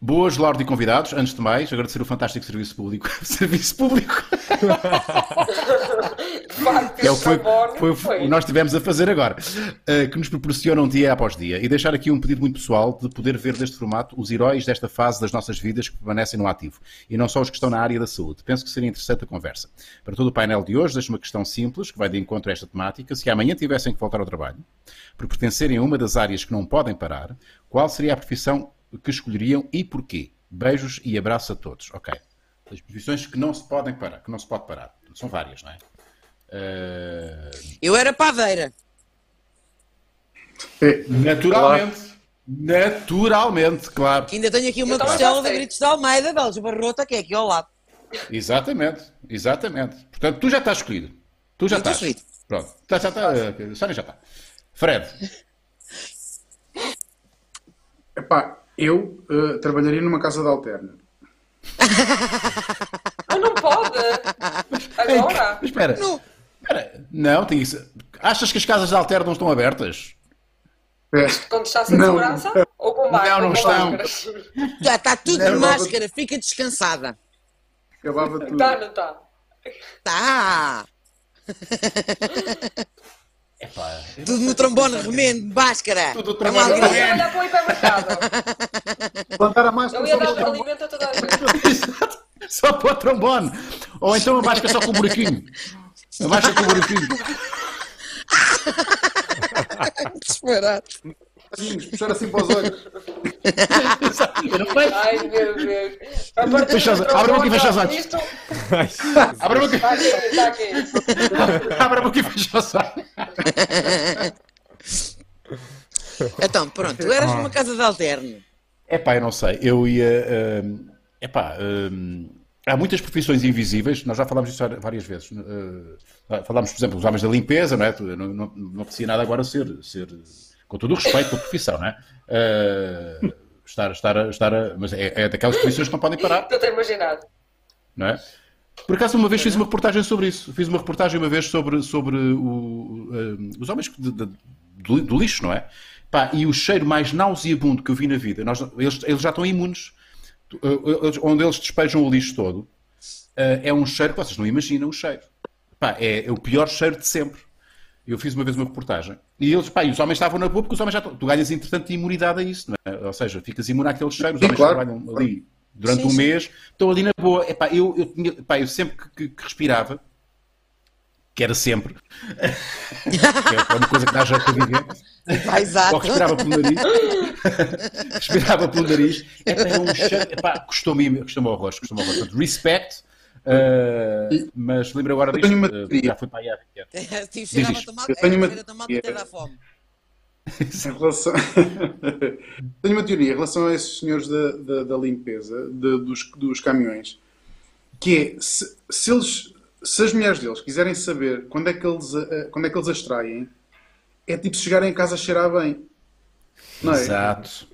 boas, Lorde e convidados. Antes de mais, agradecer o fantástico serviço público. <laughs> serviço público. Facto, é o que foi, foi o foi. que nós tivemos a fazer agora, eh, que nos proporcionam dia após dia. E deixar aqui um pedido muito pessoal de poder ver deste formato os heróis desta fase das nossas vidas que permanecem no ativo. E não só os que estão na área da saúde. Penso que seria interessante a conversa. Para todo o painel de hoje, deixo uma questão simples, que vai de encontro a esta temática. Se amanhã tivessem que voltar ao trabalho, por pertencerem a uma das áreas que não podem parar, qual seria a profissão que escolheriam e porquê? Beijos e abraço a todos. Ok. As profissões que não se podem parar, que não se pode parar. São várias, não é? Eh, Eu era padeira. É, Naturalmente. Naturalmente, claro. Que ainda tenho aqui uma costela sei. Britos de Almeida, da Alves Barrota, que é aqui ao lado. Exatamente. Exatamente. Portanto, tu já estás escolhido. Tu já Eu estou estás. escolhido. Pronto. Tá, já está. a Sónia já está. Fred. epá, eu eh, trabalharia numa casa de alterna. Mas não pode. Agora. Mas espera. Não. Espera. Não, tem isso. Achas que as casas de alter não estão abertas? É, Quando está sem Não. segurança? Ou com mais? Não, não estão. Já está tudo Não, de máscara, fica descansada. Acabava tudo. Tá, não tá? Tá! <laughs> Epá, eu Tudo no trombone, remendo, máscara! Tudo no É trombone, Eu ia olhar para o hipermercado. Plantar a máscara Eu ia só dar o alimento a toda a gente. <laughs> Exato. Só para o trombone. Ou então a máscara só com o buraquinho. A máscara com o buraquinho. <laughs> Disparado. Trombone, puxar assim para os olhos. <laughs> Ai meu Deus. Fecha os- do abre a boca e fecha os olhos. Abre a boca. Está aqui, está aqui. Abre a boca e fecha os olhos. Então, pronto, tu eras numa casa de alterno. Epá, eu não sei. Eu ia. hum, epá, hum, há muitas profissões invisíveis, nós já falámos disso várias vezes. Uh, falámos, por exemplo, os homens da limpeza, não é? Não, não, não apetecia nada agora ser, ser, com todo o respeito pela profissão, não é? Uh, estar, estar, estar a- mas é, é daquelas profissões que não podem parar, Estou a imaginar. não é? Por acaso, uma vez fiz uma reportagem sobre isso. Fiz uma reportagem uma vez sobre, sobre o- um, os homens de- de- do, do lixo, não é? Pá, e o cheiro mais nauseabundo que eu vi na vida, nós- eles, eles já estão imunes. Uh, eles- onde eles despejam o lixo todo, uh, é um cheiro que vocês não imaginam o cheiro. Pá, é, é o pior cheiro de sempre. Eu fiz uma vez uma reportagem e eles, pá, e os homens estavam na boa porque os homens já estão. Tu ganhas, entretanto, imunidade a isso, não é? Ou seja, ficas imune àquele cheiro. Os homens claro. trabalham ali durante Sim, um sim. mês, estão ali na boa. Epá, eu, eu, tinha- pá, eu sempre que, que- que respirava, que era sempre, <laughs> que é uma coisa que dá jeito para viver, exato. ou respirava pelo nariz, <laughs> respirava pelo nariz, epá, era um cheiro, epá, custou-me custou-me horrores. Portanto, respect, uh, mas lembro agora disto, <laughs> tenho uma uh, teoria. já foi para aí há tempo. Tipo, cheirava isto. tão mal, Eu tenho uma- até dá fome. Em relação... <laughs> Tenho uma teoria em relação a esses senhores da, da, da limpeza de- dos, dos caminhões, que é se, se eles, se as mulheres deles quiserem saber quando é que eles, eh, quando é que eles as traem, é tipo chegarem em casa a cheirar bem. Não é? Exato.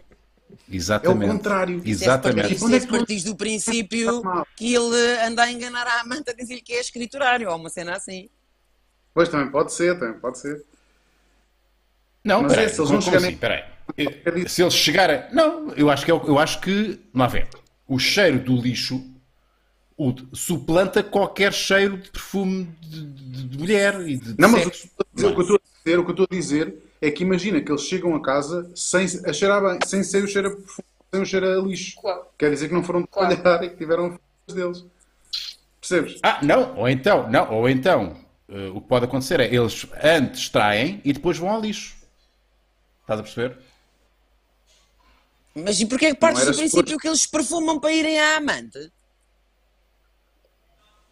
É o Exatamente. contrário. Exatamente. Isso Onde é é partires do princípio que ele anda a enganar a amante a dizer-lhe que é escriturário, ou uma cena assim. Pois também pode ser, também pode ser. Não, Mas peraí, é, se eles como vão chegar assim? Peraí. Eu- Se eles chegarem. Não, eu acho que, é o- eu acho que. Lá vê. O cheiro do lixo o- suplanta qualquer cheiro de perfume de, de- de mulher e de, de Não, mas o sexo. que eu estou a dizer, o que eu estou a dizer é que imagina que eles chegam a casa sem a cheirar bem, sem ser o cheiro a perfume, sem o cheiro a lixo. Claro. Quer dizer que não foram Claro. trabalhar e que tiveram deles. Percebes? Ah, não, ou então, não, ou então eh, o que pode acontecer é eles antes traem e depois vão ao lixo. Estás a perceber? Mas e porquê que partes do princípio suposto. que eles perfumam para irem à amante?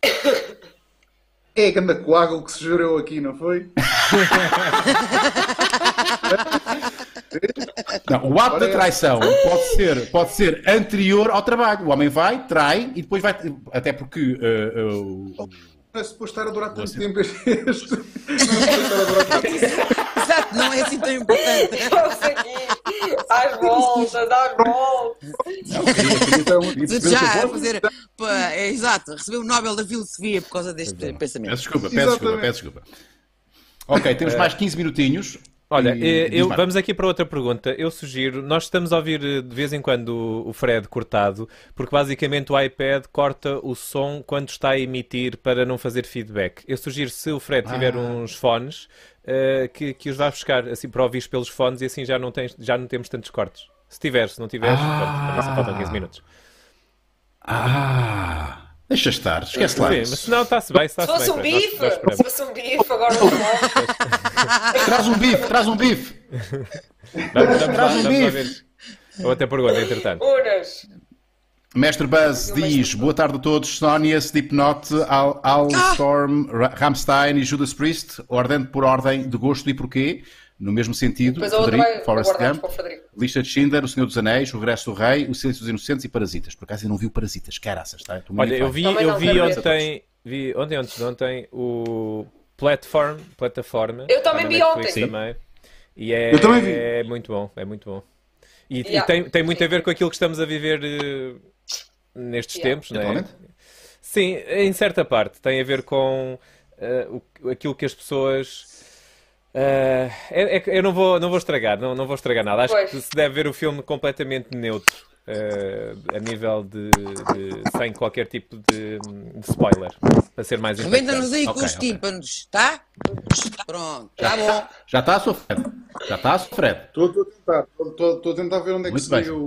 <coughs> É que anda coágulo que se jurou aqui, não foi? <laughs> Não, o ato da traição pode ser, pode ser anterior ao trabalho. O homem vai, trai e depois vai. Até porque eh, o- Não é suposto estar a durar tanto Você- tempo este. <laughs> Não é suposto estar a durar tanto tempo. Exato, não é assim tão importante. Às voltas, às voltas. Então, já a fazer. pá, é, exato, recebeu o Nobel da Filosofia por causa deste pensamento. Peço desculpa, peço desculpa, peço desculpa. Ok, temos mais 15 minutinhos. Olha, E- eh, eu- vamos aqui para outra pergunta. Eu sugiro, nós estamos a ouvir eh, de vez em quando o- Fred cortado, porque basicamente o iPad corta o som quando está a emitir para não fazer feedback. Eu sugiro, se o Fred tiver uns fones, eh, que, que os vá buscar assim para ouvir pelos fones e assim já não, tens, já não temos tantos cortes. Se tiver, se não tiveres, pronto, também só faltam 15 minutos. Ah, deixa estar, esquece lá. Sim, mas se não, está-se bem, está-se Se bem. fosse um bife, se fosse um bife, agora não. <laughs> Traz um bife, traz um bife. Vamos, vamos lá, Traz um bife. Outra pergunta, entretanto. Unas. Mestre Buzz diz: Boa tarde a todos. Sónia, Slipknot, Al, Al Storm, Ra- Rammstein e Judas Priest. Ordem por ordem de gosto e porquê. No mesmo sentido, Frederico, Forrest Gump. Lista de Schindler, O Senhor dos Anéis, O Regresso do Rei, O Silêncio dos Inocentes e Parasitas. Por acaso eu não vi o Parasitas, caraças, tá? Olha, eu vi, eu vi ontem, vi ontem, antes de ontem, o Platform, plataforma. Eu também vi ontem. também. E é, Eu também vi. é muito bom, é muito bom. E, e Yeah. tem, tem muito a ver com aquilo que estamos a viver eh, nestes Yeah. tempos, não é? Sim, em certa parte. Tem a ver com eh, o- aquilo que as pessoas. eh, é- é eu não vou, não vou estragar, não, não vou estragar nada. Acho Pois. que se deve ver o filme completamente neutro. Eh, a nível de, de- sem qualquer tipo de, de spoiler, para ser mais Rebenta-nos aí Ok, com os ok. tímpanos, tá? Pronto, tá bom. Já está a sofrer. Já está a sofrer. Estou estou a tentar, estou estou a tentar ver onde é que Muito se vê o.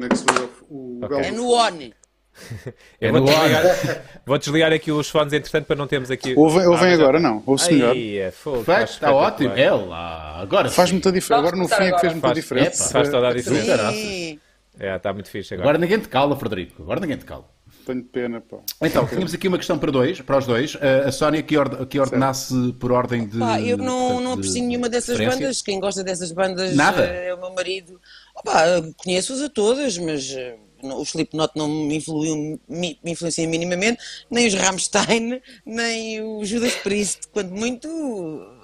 Onde é que se vê o. o Ok. belo É no fundo. ON. <laughs> Eu É vou no desligar, vou desligar aqui os fones, entretanto, para não termos aqui. Ouvem, ouvem Ah, agora, não. Ouve-se melhor. Aí, é fogo, Perfeito, está ótimo. É lá. Agora Faz muita diferença. Agora no fim é que fez muita diferença. Faz- faz toda a diferença. É, está muito fixe agora. Agora ninguém te cala, Frederico. Agora ninguém te cala. Tenho pena, pá. Então, tínhamos aqui uma questão para, dois, para os dois. Uh, a Sónia que, orde- que ordenasse por ordem de. Pá, eu não, portanto, não de aprecio nenhuma dessas bandas. Quem gosta dessas bandas Nada? eh, é o meu marido. Opa, conheço-as a todas, mas eh, o Slipknot não me, influiu, me, influencia minimamente, nem os Rammstein, <laughs> nem o Judas Priest, quanto muito.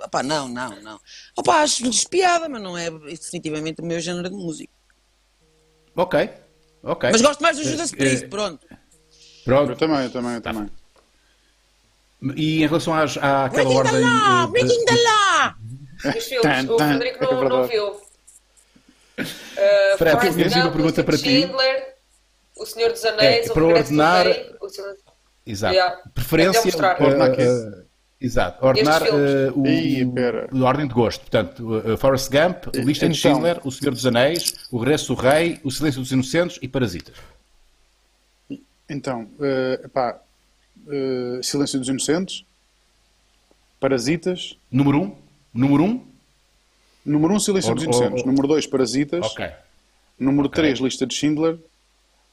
Opa, não, não, não. Opa, acho-lhes piada, mas não é definitivamente o meu género de música. Ok. Ok. Mas gosto mais do Judas Eh, Priest, eh, pronto. Eu Pronto. também, eu também, eu também. E em relação às, àquela Breaking the ordem. law! uh, Breaking the law! Os filmes, Tan, o Frederico é não, não viu. Uh, Fred, Forrest temos uma pergunta o para ti. Schindler, O Senhor dos Anéis, É, o para ordenar- Rei, o Senhor- Exato. Yeah. Preferência. É Ordenar quê? uh, Exato. Ordenar uh, o, Ih, o- a ordem de gosto. Portanto, uh, uh, Forrest Gump, o Lista de Então. Schindler, O Senhor dos Anéis, O Regresso do Rei, O Silêncio dos Inocentes e Parasitas. Então, eh, pá, eh, Silêncio dos Inocentes, Parasitas, Número 1. Um, número 1. Um. número 1, um, Silêncio Or- dos Inocentes, or- número 2, Parasitas, Ok. número Ok. 3, Lista de Schindler,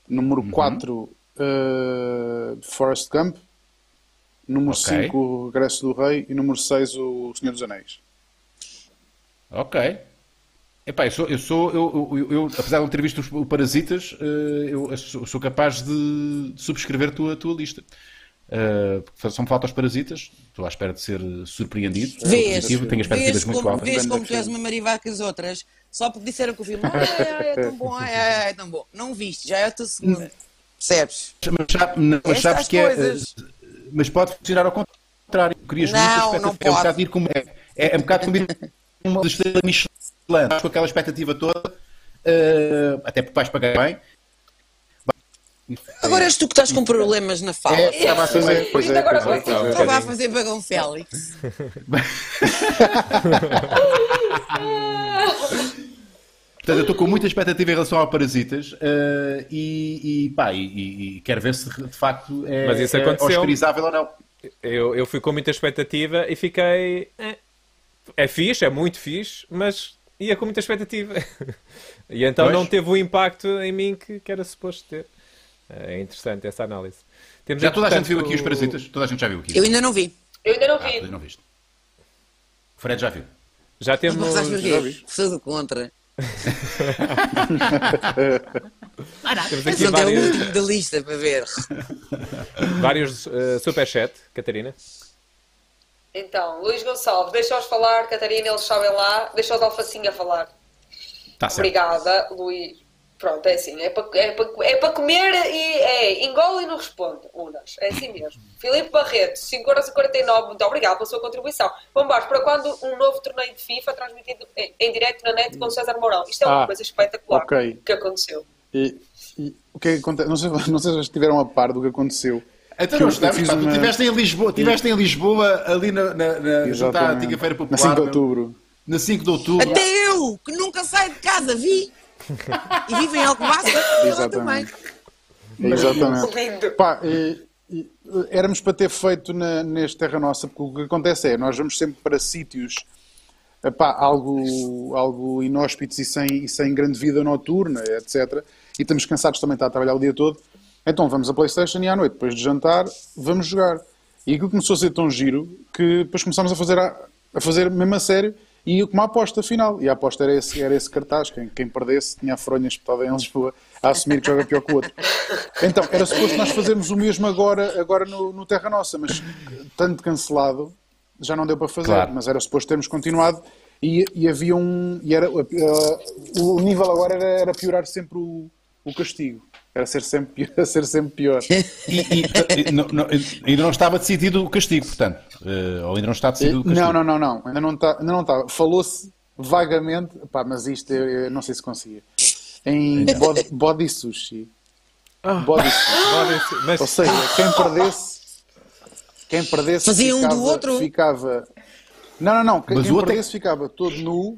número Uhum. 4, eh, Forrest Gump, número Ok. 5, O Regresso do Rei e número 6, O Senhor dos Anéis. Ok. Epá, eu sou, eu, sou eu, eu, eu, apesar de não ter visto os- o Parasitas, eh, eu sou, sou capaz de, de subscrever a tua, a tua lista. Eh, porque só me faltam os Parasitas, estou à espera de ser surpreendido. Vês, positivo, tenho expectativas vês muito como, altas. vês como tu és uma marivá que as outras, só porque disseram que o filme <laughs> ai, ai, ai, é tão bom, ai, ai, ai, é tão bom. Não viste, já é a tua segunda. Percebes? Mas, sabe- não, mas sabes que é. coisas. eh, Mas pode funcionar ao contrário. Crias Não, muita não expectativa. É um pode. bocado ir como. É, é, é um bocado como <laughs> uma estrela Michelin. Estás com aquela expectativa toda, eh, até porque vais pagar bem. Agora és tu que estás com problemas na fala. É, estava a fazer. é, pois é, agora pois é, pois é. Estava a fazer bagão Félix. <laughs> <laughs> Portanto, eu estou com muita expectativa em relação ao Parasitas eh, e, e, pá, e, e- quero ver se de facto é, Mas isso é ou não. Eu, eu fui com muita expectativa e fiquei. É, é fixe, é muito fixe, mas ia com muita expectativa. <laughs> E então Pois. não teve o impacto em mim que, que era suposto ter. É interessante essa análise. Temos, Já toda a gente viu aqui os Parasitas? Toda a gente já viu aqui? Eu ainda não vi. Eu ainda não Ah, vi. tu não viste. O Fred já viu. Já temos. Porquê? vi. Sou do contra. Temos aqui não é o vários, último da lista para ver. vários uh, superchat, Catarina. Então, Luís Gonçalves, deixa-os falar, Catarina, eles sabem lá, deixa os Alfacinha falar. Certo. Obrigada, Luís. Pronto, é assim, é para é é comer e é, engole e não responde. Unas, é assim mesmo. Filipe Barreto, 5,49€, muito obrigado pela sua contribuição. Vamos para quando um novo torneio de FIFA transmitido em, em direto na net com César Mourão? Isto é uma Ah, coisa espetacular ok. que aconteceu. E, e o que é que acontece? Não sei, <laughs> não sei se vocês estiveram a par do que aconteceu. Então Que não estamos, pá, tu uma- estiveste em Lisboa, estiveste em Lisboa ali na, na, na antiga Feira Na Popular. 5 de meu. outubro. Na 5 de outubro. Até eu, que nunca saio de casa, vi. E vivo em Alcobaça, <laughs> também. Exatamente. Lindo. Pá, e- e, éramos para ter feito na, neste Terra Nossa, porque o que acontece é, nós vamos sempre para sítios epá, algo, algo inóspitos e sem, e sem grande vida noturna, etc. E estamos cansados também de estar a trabalhar o dia todo. Então vamos a Playstation e à noite, depois de jantar, vamos jogar. E aquilo começou a ser tão giro que depois começámos a fazer, a, a fazer mesmo a sério e uma aposta final. E a aposta era esse, era esse cartaz. Quem, quem perdesse tinha a fronha espetada em Lisboa a assumir que joga pior que o outro. Então, era suposto nós fazermos o mesmo agora, agora no, no Terra Nossa, mas tanto cancelado já não deu para fazer. Claro. Mas era suposto termos continuado e, e havia um. E era, uh, o nível agora era, era piorar sempre o, o castigo. Era ser sempre, pior- <laughs> ser sempre pior. E, e- e- não- não- ainda não estava decidido o castigo, portanto. Eh, ou ainda não está decidido o castigo. Não, não, não, não. Ainda não está. Ainda não está. Falou-se vagamente, pá, mas isto eu, eu não sei se conseguia. em body, body sushi. Body <laughs> sushi. Mas Ou seja, quem perdesse. Quem perdesse. Fazia um do ficava, outro? Ficava. Não, não, não. Quem Mas outro é- perdesse ficava todo nu,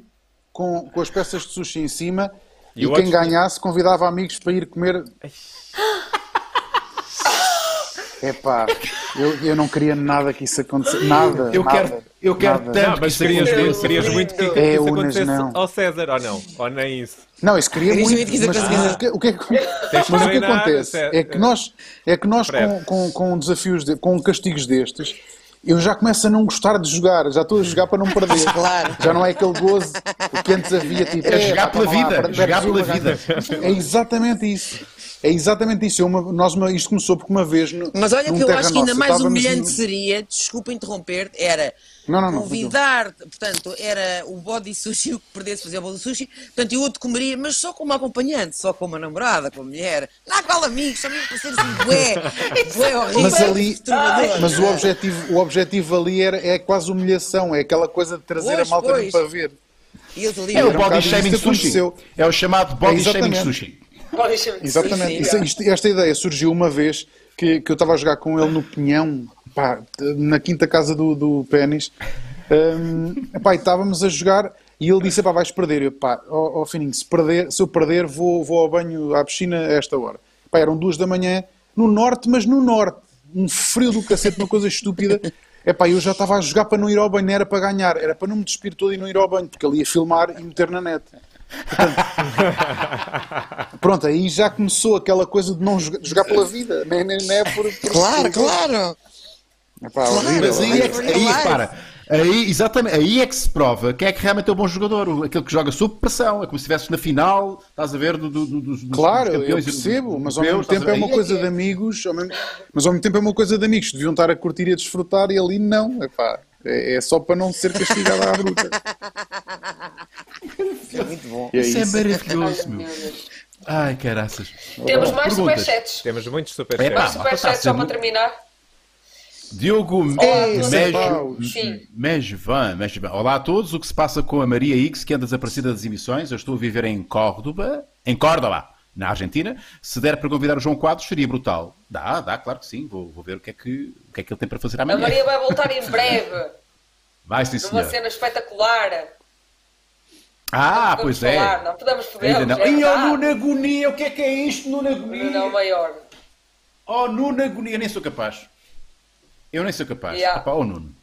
com, com as peças de sushi em cima. E E, quem outro- ganhasse convidava amigos para ir comer. Epá, eu, eu não queria nada que isso acontecesse. Nada. Eu nada, quero- eu quero nada. tanto- Não, mas Isso querias, acontecesse. querias muito que, que É, isso Unas, acontecesse não. ao César, ou não? Ou nem isso? Não, isso queria Querias muito, muito que isso mas, o que, que é que- que mas o que treinar, acontece Cé- é que nós, é que nós com, com, com desafios, de- com castigos destes, eu já começo a não gostar de jogar, já estou a jogar para não perder. <laughs> Claro. Já não é aquele gozo que antes havia, tipo, É jogar pá, pela lá, vida, perdes jogar pela vida. É exatamente isso. É exatamente isso. Eu, uma- nós, uma- isto começou porque uma vez. no- Mas olha que eu acho que ainda nossa, mais humilhante no- seria, desculpa interromper, era Não, não, não, convidar, portanto, era o body sushi, o que perdesse fazer o body sushi, portanto, e o outro comeria, mas só com uma acompanhante, só com uma namorada, com uma mulher, não há qual amigo, só mesmo para ser assim, bué, <laughs> bué horrível, Mas ali, mas o objetivo, o objetivo ali era, é quase humilhação, é aquela coisa de trazer Pois, a malta pois. para ver. E eles ali, É o um body shaming sushi. aconteceu. É o chamado body É, shaming sushi. Deixa-me dizer. Exatamente. Isso- sim. isto- esta ideia surgiu uma vez que, que eu estava a jogar com ele no Pinhão, pá, na quinta casa do, do Pénis. Hum, epá, e estávamos a jogar e ele disse: "Epá, vais perder. Eu, pá, ó ó, Fininho, se, perder, se eu perder, vou, vou ao banho, à piscina a esta hora. Pá, eram duas da manhã, no norte, mas no norte. Um frio do cacete, uma coisa estúpida. Epá, eu já estava a jogar para não ir ao banho, não era para ganhar, era para não me despir todo e não ir ao banho, porque ele ia filmar e meter na net. Pronto, aí já começou aquela coisa de não jogar, jogar pela vida, nem, nem, nem é por, por claro, claro, Epá, horrível, Mas aí é que, aí, para, aí, exatamente, aí é que se prova quem é que realmente é o bom jogador, aquele que joga sob pressão, é como se estivesse na final, estás a ver, do, do, do, dos, dos Claro, eu campeões e do- percebo, do- mas ao mesmo tempo é uma Aí coisa que de amigos, ao mesmo- mas ao mesmo tempo é uma coisa de amigos, deviam estar a curtir e a desfrutar e ali não, epá, é, é só para não ser castigado à bruta. muito bom. E é Isso é isso. maravilhoso, meu. Ai, caraças. Temos mais Perguntas. superchats. Temos muitos Epá, superchats. Mais superchats só para terminar. Diogo. Mesvan, Mesvan. Olá a todos. O que se passa com a Maria X, que anda desaparecida das emissões? Eu estou a viver em Córdoba, em Córdoba, na Argentina. Se der para convidar o João Quadros, seria brutal. Dá, dá, claro que sim. Vou, vou ver o que, é que, o que é que ele tem para fazer A amanhã. Maria vai voltar em breve, Vai sim, numa senhor. cena espetacular. Ah, Não pois podemos é. falar, não podemos Ainda podemos. não. É oh. Nuno Agonia, o que é que é isto, o Agonia? maior. Oh, Nuno Agonia, nem sou capaz. Eu nem sou capaz. Yeah. Oh, Nuno.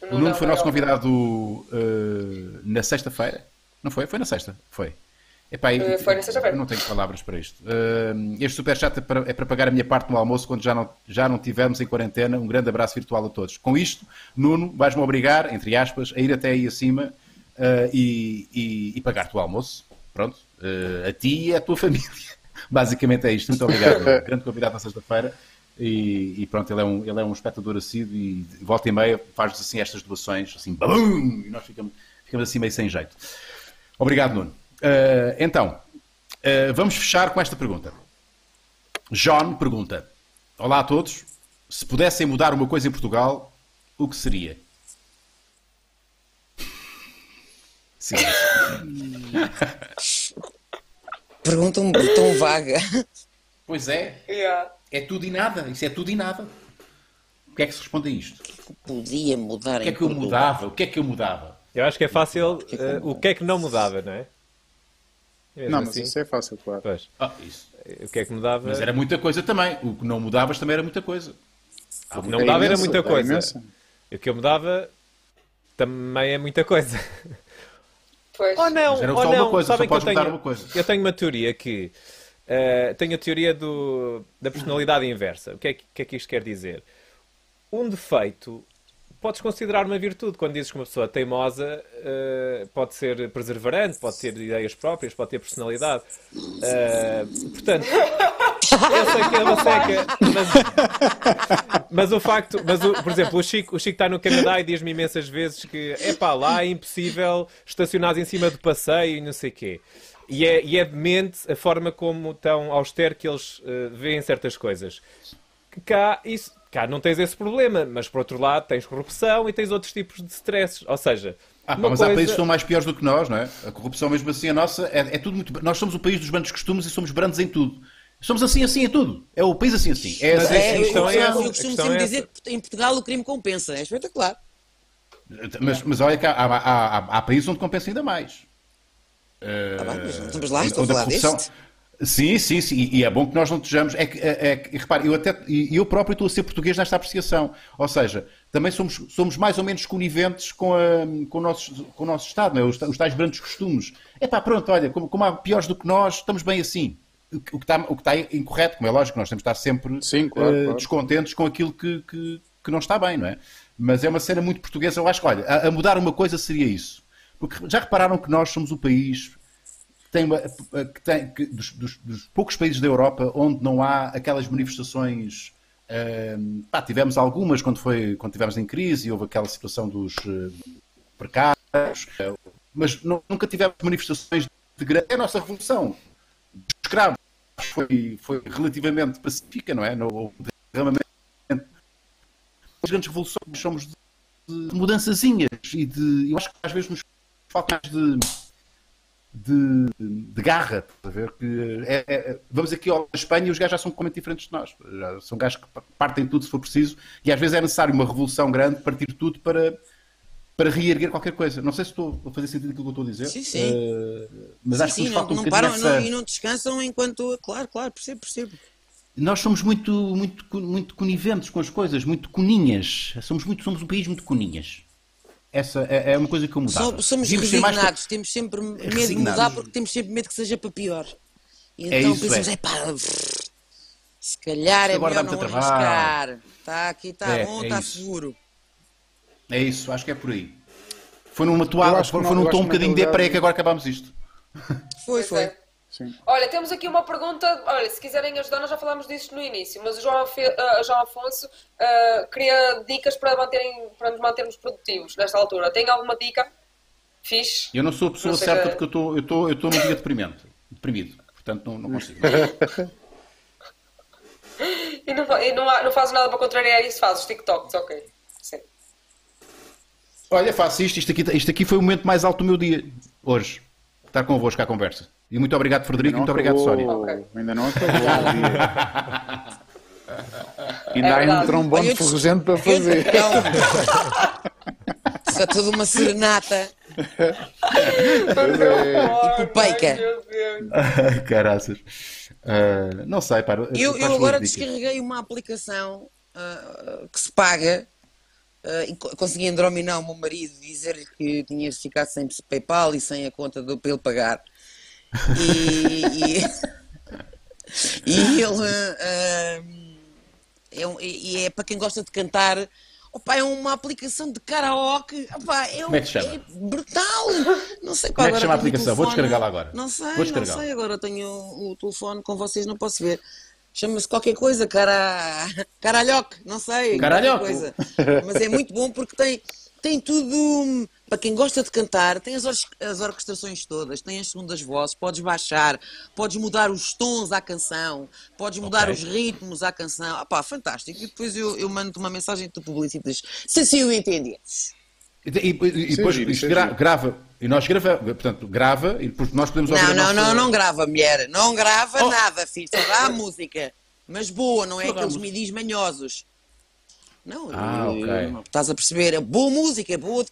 O Nuno Nuno é foi nosso convidado eh, na sexta-feira. Não foi? Foi na sexta. Foi. Epá, Eh, eu- foi na sexta-feira. eu Não tenho palavras para isto. Eh, este superchat é para, é para pagar a minha parte no almoço quando já não, já não tivermos em quarentena. Um grande abraço virtual a todos. Com isto, Nuno, vais-me obrigar, entre aspas, a ir até aí acima eh, e, e- e pagar-te o almoço. Pronto. Eh, a ti e à tua <laughs> família. Basicamente é isto. Muito obrigado. Nuno. <laughs> grande convidado na sexta-feira. E, e pronto, ele é, um, ele é um espectador assíduo e volta e meia faz assim estas doações, assim, babum, e nós ficamos, ficamos assim meio sem jeito. Obrigado, Nuno. Eh, então, eh, vamos fechar com esta pergunta. John pergunta: Olá a todos. Se pudessem mudar uma coisa em Portugal, o que seria? Sim. Pergunta um tão vaga. Pois é, Yeah. É tudo e nada. Isso é tudo e nada. O que é que se responde a isto? Podia mudar O que é que eu mudava? O que é que eu mudava? Eu acho que é fácil eh, o que é que não mudava, não é? Mesmo Não, mas assim, isso é fácil, claro. pois, Ah, isso. o que é que mudava? Mas era muita coisa também. O que não mudavas também era muita coisa. O que não É mudava era imenso, muita é coisa. O que eu mudava também é muita coisa. Pois. Ou não, Mas era ou só uma não. coisa, só Sabem que eu tenho, uma coisa. eu tenho uma teoria que eh, tenho a teoria do, da personalidade inversa. O que é, que- que é que isto quer dizer? Um defeito podes considerar uma virtude. Quando dizes que uma pessoa é teimosa, eh, pode ser perseverante, pode ter ideias próprias, pode ter personalidade. Eh, portanto, eu sei que é uma seca, mas, mas o facto, mas o- por exemplo, o Chico, o Chico está no Canadá e diz-me imensas vezes que é pá, lá é impossível estacionar em cima do passeio e não sei o quê. E é, e é demente a forma como tão austero que eles eh, veem certas coisas. Que cá, isso, cá não tens esse problema, mas por outro lado tens corrupção e tens outros tipos de stresses. Ou seja, Ah, pá, mas há coisa- países que são mais piores do que nós, não é? A corrupção mesmo assim, a nossa, é, é tudo muito... Nós somos o país dos brandos costumes e somos brandos em tudo. Somos assim, assim em tudo. É o país assim, assim. É, Mas assim, é- É, a eu, questão é eu- essa, eu costumo sempre é dizer que em Portugal o crime compensa. É espetacular. Mas, mas olha que há, há, há- há países onde compensa ainda mais. Tá bem, mas não estamos lá, estou a falar corrupção- deste. Sim, sim, sim. E, e é bom que nós não estejamos. É que, é, é que- repare, eu até e eu próprio estou a ser português nesta apreciação. Ou seja, também somos, somos mais ou menos coniventes com, a, com, o nosso, com o nosso Estado, não é? os, os tais grandes costumes. É pá, pronto, olha, como, como há piores do que nós, estamos bem assim. O que, está, o que está incorreto, como é lógico, nós temos de estar sempre Sim, claro, eh, claro. descontentes com aquilo que, que, que não está bem, não é? Mas é uma cena muito portuguesa. Eu acho que, olha, a, a mudar uma coisa seria isso. Porque já repararam que nós somos o país que tem, uma- que tem que- dos, dos- dos poucos países da Europa onde não há aquelas manifestações. ehm, pá, tivemos algumas quando, foi, quando tivemos em crise, houve aquela situação dos eh, precários, eh, mas nu- nunca tivemos manifestações de grande. É a nossa revolução dos escravos foi, foi relativamente pacífica, não é? Não houve derramamento. As grandes revoluções somos de, de mudançazinhas e de. Eu acho que às vezes nos falta mais de de, de garra, a ver? Que é- é- vamos aqui ao Espanha e os gajos já são completamente diferentes de nós. Já são gajos que partem tudo se for preciso e às vezes é necessário uma revolução grande, partir tudo para, para reerguer qualquer coisa. Não sei se estou a fazer sentido aquilo que eu estou a dizer. Sim, sim. Eh, mas Sim, acho que sim, não, falta um não param essa... não- e não descansam enquanto. Claro, claro, percebo, percebo. Nós somos muito, muito, muito coniventes com as coisas, muito coninhas. Somos, muito, somos um país muito coninhas. Essa é, é uma coisa que eu mudava. Somos, somos Devíamos ser mais- resignados, temos sempre medo de Resignados. mudar porque temos sempre medo que seja para pior. E É então isso, pensamos, é. é pá, se calhar é melhor não arriscar. Está aqui, está É, bom, é está isso. seguro. É isso, acho que é por aí. Foi numa toada, acho que foi, não- foi num tom um bocadinho de epá, que agora acabámos isto. Foi, foi. Sim. Olha, temos aqui uma pergunta. Olha, se quiserem ajudar, nós já falámos disso no início, mas o João, Afe- ah, João Afonso ah, queria dicas para, manterem, para nos mantermos produtivos nesta altura. Tem alguma dica? Fixe. Eu não sou a pessoa Não certa que- porque eu estou eu estou eu estou num dia deprimente, deprimido. Portanto, não, não consigo. <laughs> E não, e não, há- não fazes nada para contrariar isso, fazes TikToks, ok. Sim. Olha, faço isto, isto aqui, isto aqui foi o momento mais alto do meu dia, hoje. Estar convosco à conversa. E muito obrigado, Frederico, e muito obrigado, Sónia. Ok. Ainda não acabou o dia. <laughs> Ainda É há um trombone Olha, ferrugente para fazer. Então, é <laughs> toda uma serenata. Meu Deus. Ai, caraças. Ah, não sei, pá. Eu, eu agora dicas? descarreguei uma aplicação ah, que se paga e co- consegui endrominar o meu marido e dizer-lhe que tinha ficado sem PayPal e sem a conta do, para ele pagar. E, e, e ele ah, é, um- e é para quem gosta de cantar. Opa, é uma aplicação de karaoke. Opa, é, Como é que se chama? é brutal. Não sei Como qual é que chama a aplicação? Vou descarregá-la agora. Não sei, Vou não sei. Agora tenho o telefone com vocês, não posso ver. Chama-se qualquer coisa, cara... caralhoque, não sei. Caralhoque. Mas é muito bom porque tem, tem tudo. hum, Para quem gosta de cantar, tem as, or- as orquestrações todas, tem as segundas vozes, podes baixar, podes mudar os tons à canção, podes mudar Ok. os ritmos à canção. Ah, pá, fantástico. E depois eu, eu mando-te uma mensagem e tu publicitas. Se assim o entendes. E, e- e depois isto isso é gra- grava. E nós gravamos, portanto, grava e depois nós podemos ouvir Não, a não, nossa- não, não grava, mulher. Não grava Oh. nada, filho. Só dá a música. Mas boa, não é dá aqueles midis manhosos. Não, Ah, eu- ok. eu- estás a perceber? É boa música, boa de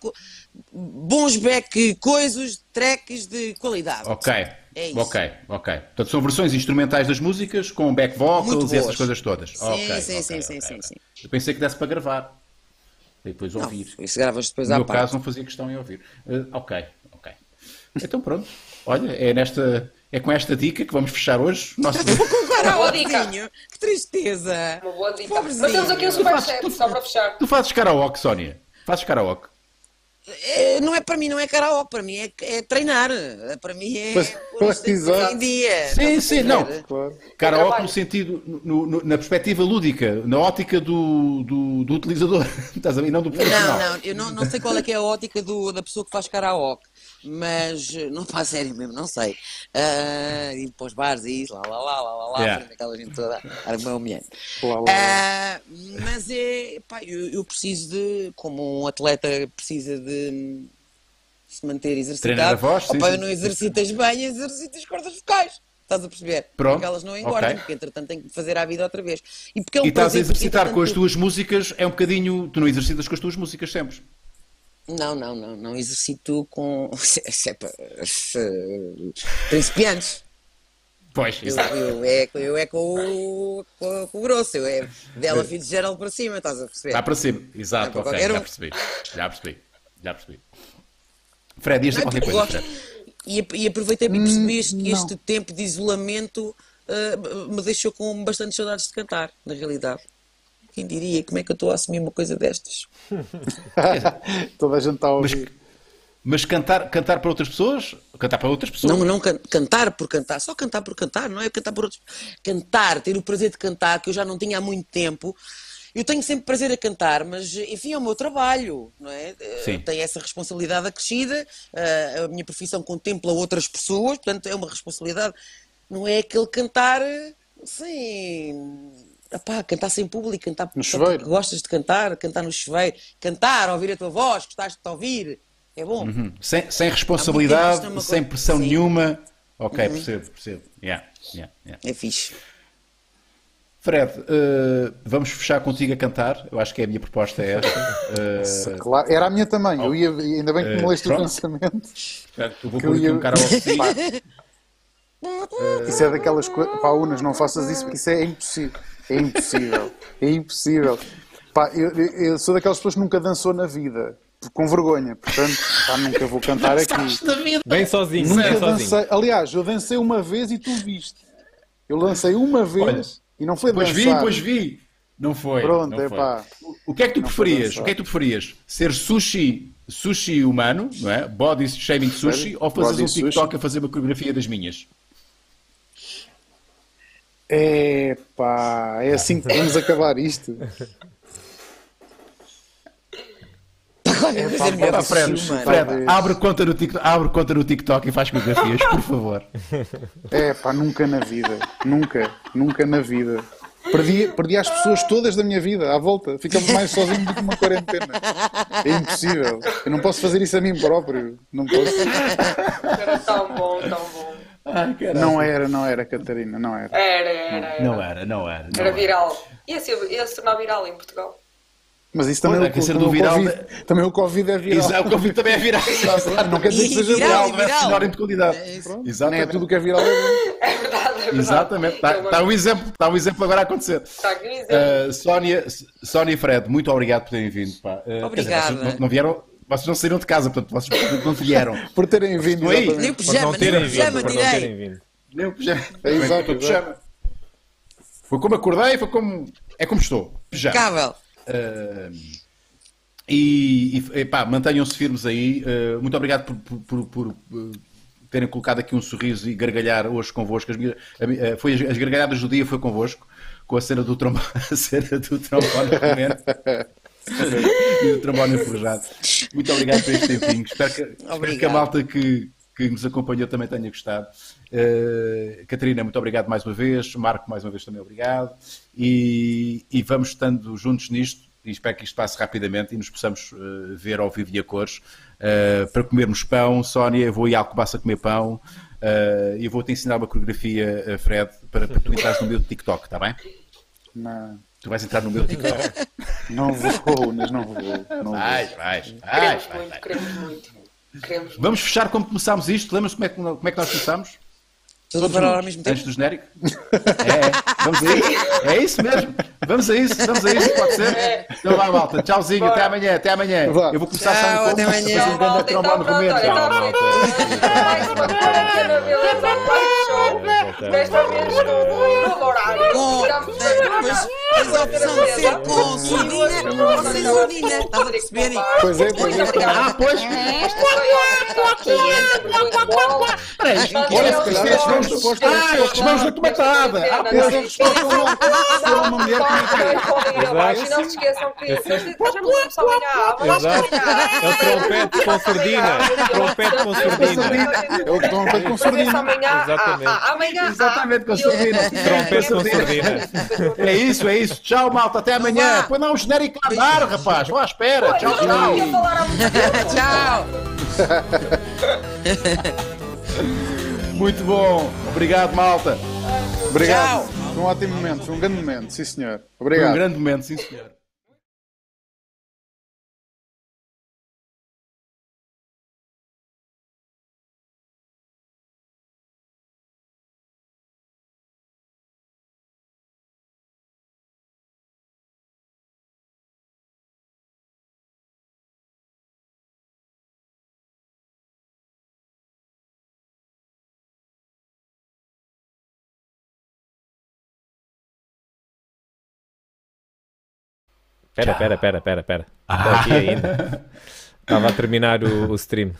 bons back, coisas, tracks de qualidade. Ok. É isso. Ok, ok. Portanto, são versões instrumentais das músicas com back vocals e essas coisas todas. Sim, Ok, sim, ok, sim, sim, sim, sim. Eu pensei que desse para gravar. E depois Não, ouvir. isso gravas depois No à meu parte. caso, não fazia questão em ouvir. Eh, ok, ok. Então pronto. Olha, é, nesta, é com esta dica que vamos fechar hoje. Nosso... <laughs> Uma. Karaokezinho, que tristeza. Uma boa dica. Pobrezinho. Mas temos aqui um superchat só para fechar. tu fazes karaoke, Sónia? Fazes karaoke? É, não é para mim, não é karaoke, para mim é, é treinar. Para mim é Pois- em- dia. Sim, sim, não. Claro. Karaoke no sentido, no- no- na perspectiva lúdica, na ótica do, do, do utilizador. <laughs> Estás a ver? Não do profissional. Não, não, eu não, não sei qual é que é a ótica do, da pessoa que faz karaoke, mas eh, não faz sério mesmo, não sei. Ah, ir para os bares e isso, lá, lá, lá, lá, lá, lá, Yeah. àquela gente toda, lá, lá. Ah, mas é, pá, eu, eu preciso de, como um atleta precisa de, se manter Treinar a exercitado. voz, sim, Opa, sim. eu não exercitas bem, exercito as cordas vocais. Estás a perceber? Pronto, Porque elas não engordam, ok. porque entretanto tenho que fazer a vida outra vez. E porque é um E estás a exercitar com as tuas músicas, é um bocadinho. Tu não exercitas com as tuas músicas sempre. Não, não, não, não exercito com <laughs> se é para se- principiantes. Pois, Eu, eu, é, eu é com o, com, com o grosso, eu é dela Fitzgerald para cima, estás a perceber? Está para cima. Exato, Dá para ok, qualquer já um. percebi. Já percebi. Já percebi. Fred, ias dizer Não, qualquer coisa. E, e aproveitei para perceber este- que este tempo de isolamento ah, me deixou com bastante saudades de cantar, na realidade. Quem diria? Como é que eu estou a assumir uma coisa destas? <laughs> Toda a gente está a Mas, ouvir. mas cantar, cantar para outras pessoas? Cantar para outras pessoas? Não, não can- cantar por cantar, só cantar por cantar, não é cantar por outros. Cantar, ter o prazer de cantar, que eu já não tinha há muito tempo. Eu tenho sempre prazer a cantar, mas enfim, é o meu trabalho, não é? Eh, Sim. Tenho essa responsabilidade acrescida, eh, a minha profissão contempla outras pessoas, portanto é uma responsabilidade. Não é aquele cantar, assim, epá, cantar sem público, cantar No chuveiro. gostas de cantar, cantar no chuveiro, cantar, ouvir a tua voz, gostaste de te ouvir, é bom. Hum, Sem, sem responsabilidade, sem pressão Sim. Uhum. nenhuma. Ok, percebo, percebo. Yeah, yeah, yeah. É fixe. Fred, eh, vamos fechar contigo a cantar. Eu acho que é a minha proposta é esta. Eh, Claro, era a minha também. Eu ia, ainda bem que me Eh, leste o pronto. pensamento. portanto, eu vou pôr aqui um karaoke. <laughs> Pá, Isso é daquelas coisas. Pá, Unas, não faças isso porque isso é impossível. É impossível. É impossível. Pá, eu, eu- sou daquelas pessoas que nunca dançou na vida. Com vergonha. Portanto, pá, nunca vou cantar aqui. Bem sozinho, Nunca bem sozinho. dancei. Aliás, eu dancei uma vez e tu viste. Eu lancei uma vez Olha, e não foi Pois vi, dançar. pois vi. Não foi. Pronto, não é foi. pá. O que é que tu Não preferias? dançar. O que é que tu preferias? Ser sushi, sushi humano, não é? Body shaming sushi, Sério? ou fazer Body um TikTok sushi? a fazer uma coreografia das minhas? É pá, é assim que vamos acabar isto. Fazer melhor Fred. Fred, abre conta no TikTok, abre conta no TikTok e faz coreografias, por favor. É pá, nunca na vida. Nunca, nunca na vida. Perdi, perdi as pessoas todas da minha vida à volta. Ficamos mais sozinhos do que uma quarentena. É impossível. Eu não posso fazer isso a mim próprio. Não posso. Era tão bom, tão bom. Ai. Não era, não era, Catarina, não era. Era, era, era. Não era, não era. não Era viral. Ia, ser, ia se tornar viral em Portugal. Mas isso também, Pois é, o, quer ser também o viral Covid, também o Covid é viral. Exato, o Covid também é viral. <laughs> Não quer dizer que seja viral. viral, Não é viral. sinónimo de qualidade. É isso. Nem é Exatamente. tudo o que é viral. É. <laughs> É verdade, é verdade. Exatamente. Está, está um exemplo, está um exemplo agora a acontecer. Está aqui um exemplo. Uh, Sónia, Sónia e Fred, muito obrigado por terem vindo. Pá. Uh, dizer, Obrigada. vocês não, não vieram, vocês não saíram de casa, portanto, vocês não vieram. <laughs> Por terem vindo. Aí. Nem o Exatamente. Por não pijama, nem o terem vindo, pijama por não terem tirei. vindo. Nem o pijama. <laughs> É exato, exato. pijama. Foi como acordei, foi como. É como estou. Pijama. Impecável. Uh, e, e pá, mantenham-se firmes aí. Uh, muito obrigado por, por- por- por, uh, terem colocado aqui um sorriso e gargalhar hoje convosco. As, a foi as, as gargalhadas do dia foi convosco, com a cena do trombone, <laughs> a cena do trombone <laughs> e do trombone enferrujado. Muito obrigado por este tempinho. Espero que, espero que a malta que, que nos acompanhou também tenha gostado. Uh, Catarina, muito obrigado mais uma vez. Marco, mais uma vez também obrigado. E, e vamos estando juntos nisto. E espero que isto passe rapidamente e nos possamos uh, ver ao vivo e a cores uh, para comermos pão. Sónia, eu vou ir à Alcobaça comer pão uh, e eu vou-te ensinar uma coreografia, uh, Fred, para, para tu entrares no meu TikTok, está bem? Não, Tu vais entrar no meu <laughs> TikTok. não vou, mas não vou. Não vou. Vais, vais, vais, Queremos vais, muito, vais. queremos muito. Queremos muito. Vamos fechar como começámos isto. Lembras como é que, como é que nós começámos? Tudo a falar ao mesmo tempo. Antes do genérico? É, é. Vamos a isso. É isso mesmo. Vamos a isso, vamos a isso, pode ser? Então vai, malta. Tchauzinho, Bora. até amanhã, até amanhã. Vá. Eu vou começar Tchau, sabe como? até amanhã. A um grande malta, trombone então pronto, romeno. olha, Tchau, malta. Desta vez com horário. Com, Tiramos eh, depois tens a opção de ser com surdina ou sem surdina. Estás a perceber? Pois é, pois é. Ah, pois. A muito bola. Olha, se calhar supostas. Ah, mãos da tomatada. Ah, pois. Uma mulher que não se esqueçam que nós vamos começar Exato. amanhã. É o trompete com surdina. Trompete com surdina. É o fazer com. Amanhã, Exatamente. ah, ah, amanhã, Exatamente, com ah, e eu- surdina. Trompete com surdina. É isso, é isso. Tchau, malta. Até amanhã. Põe lá um genérico a dar, rapaz. Vá à espera. Tchau, não tchau. <laughs> Tchau. <laughs> Muito bom. Obrigado, malta. Obrigado. Foi um ótimo momento, foi um grande momento, sim senhor. Foi Obrigado. um grande momento, sim senhor. Pera, pera, pera, pera, pera. Estou aqui ainda. <laughs> Estava a terminar o, o stream.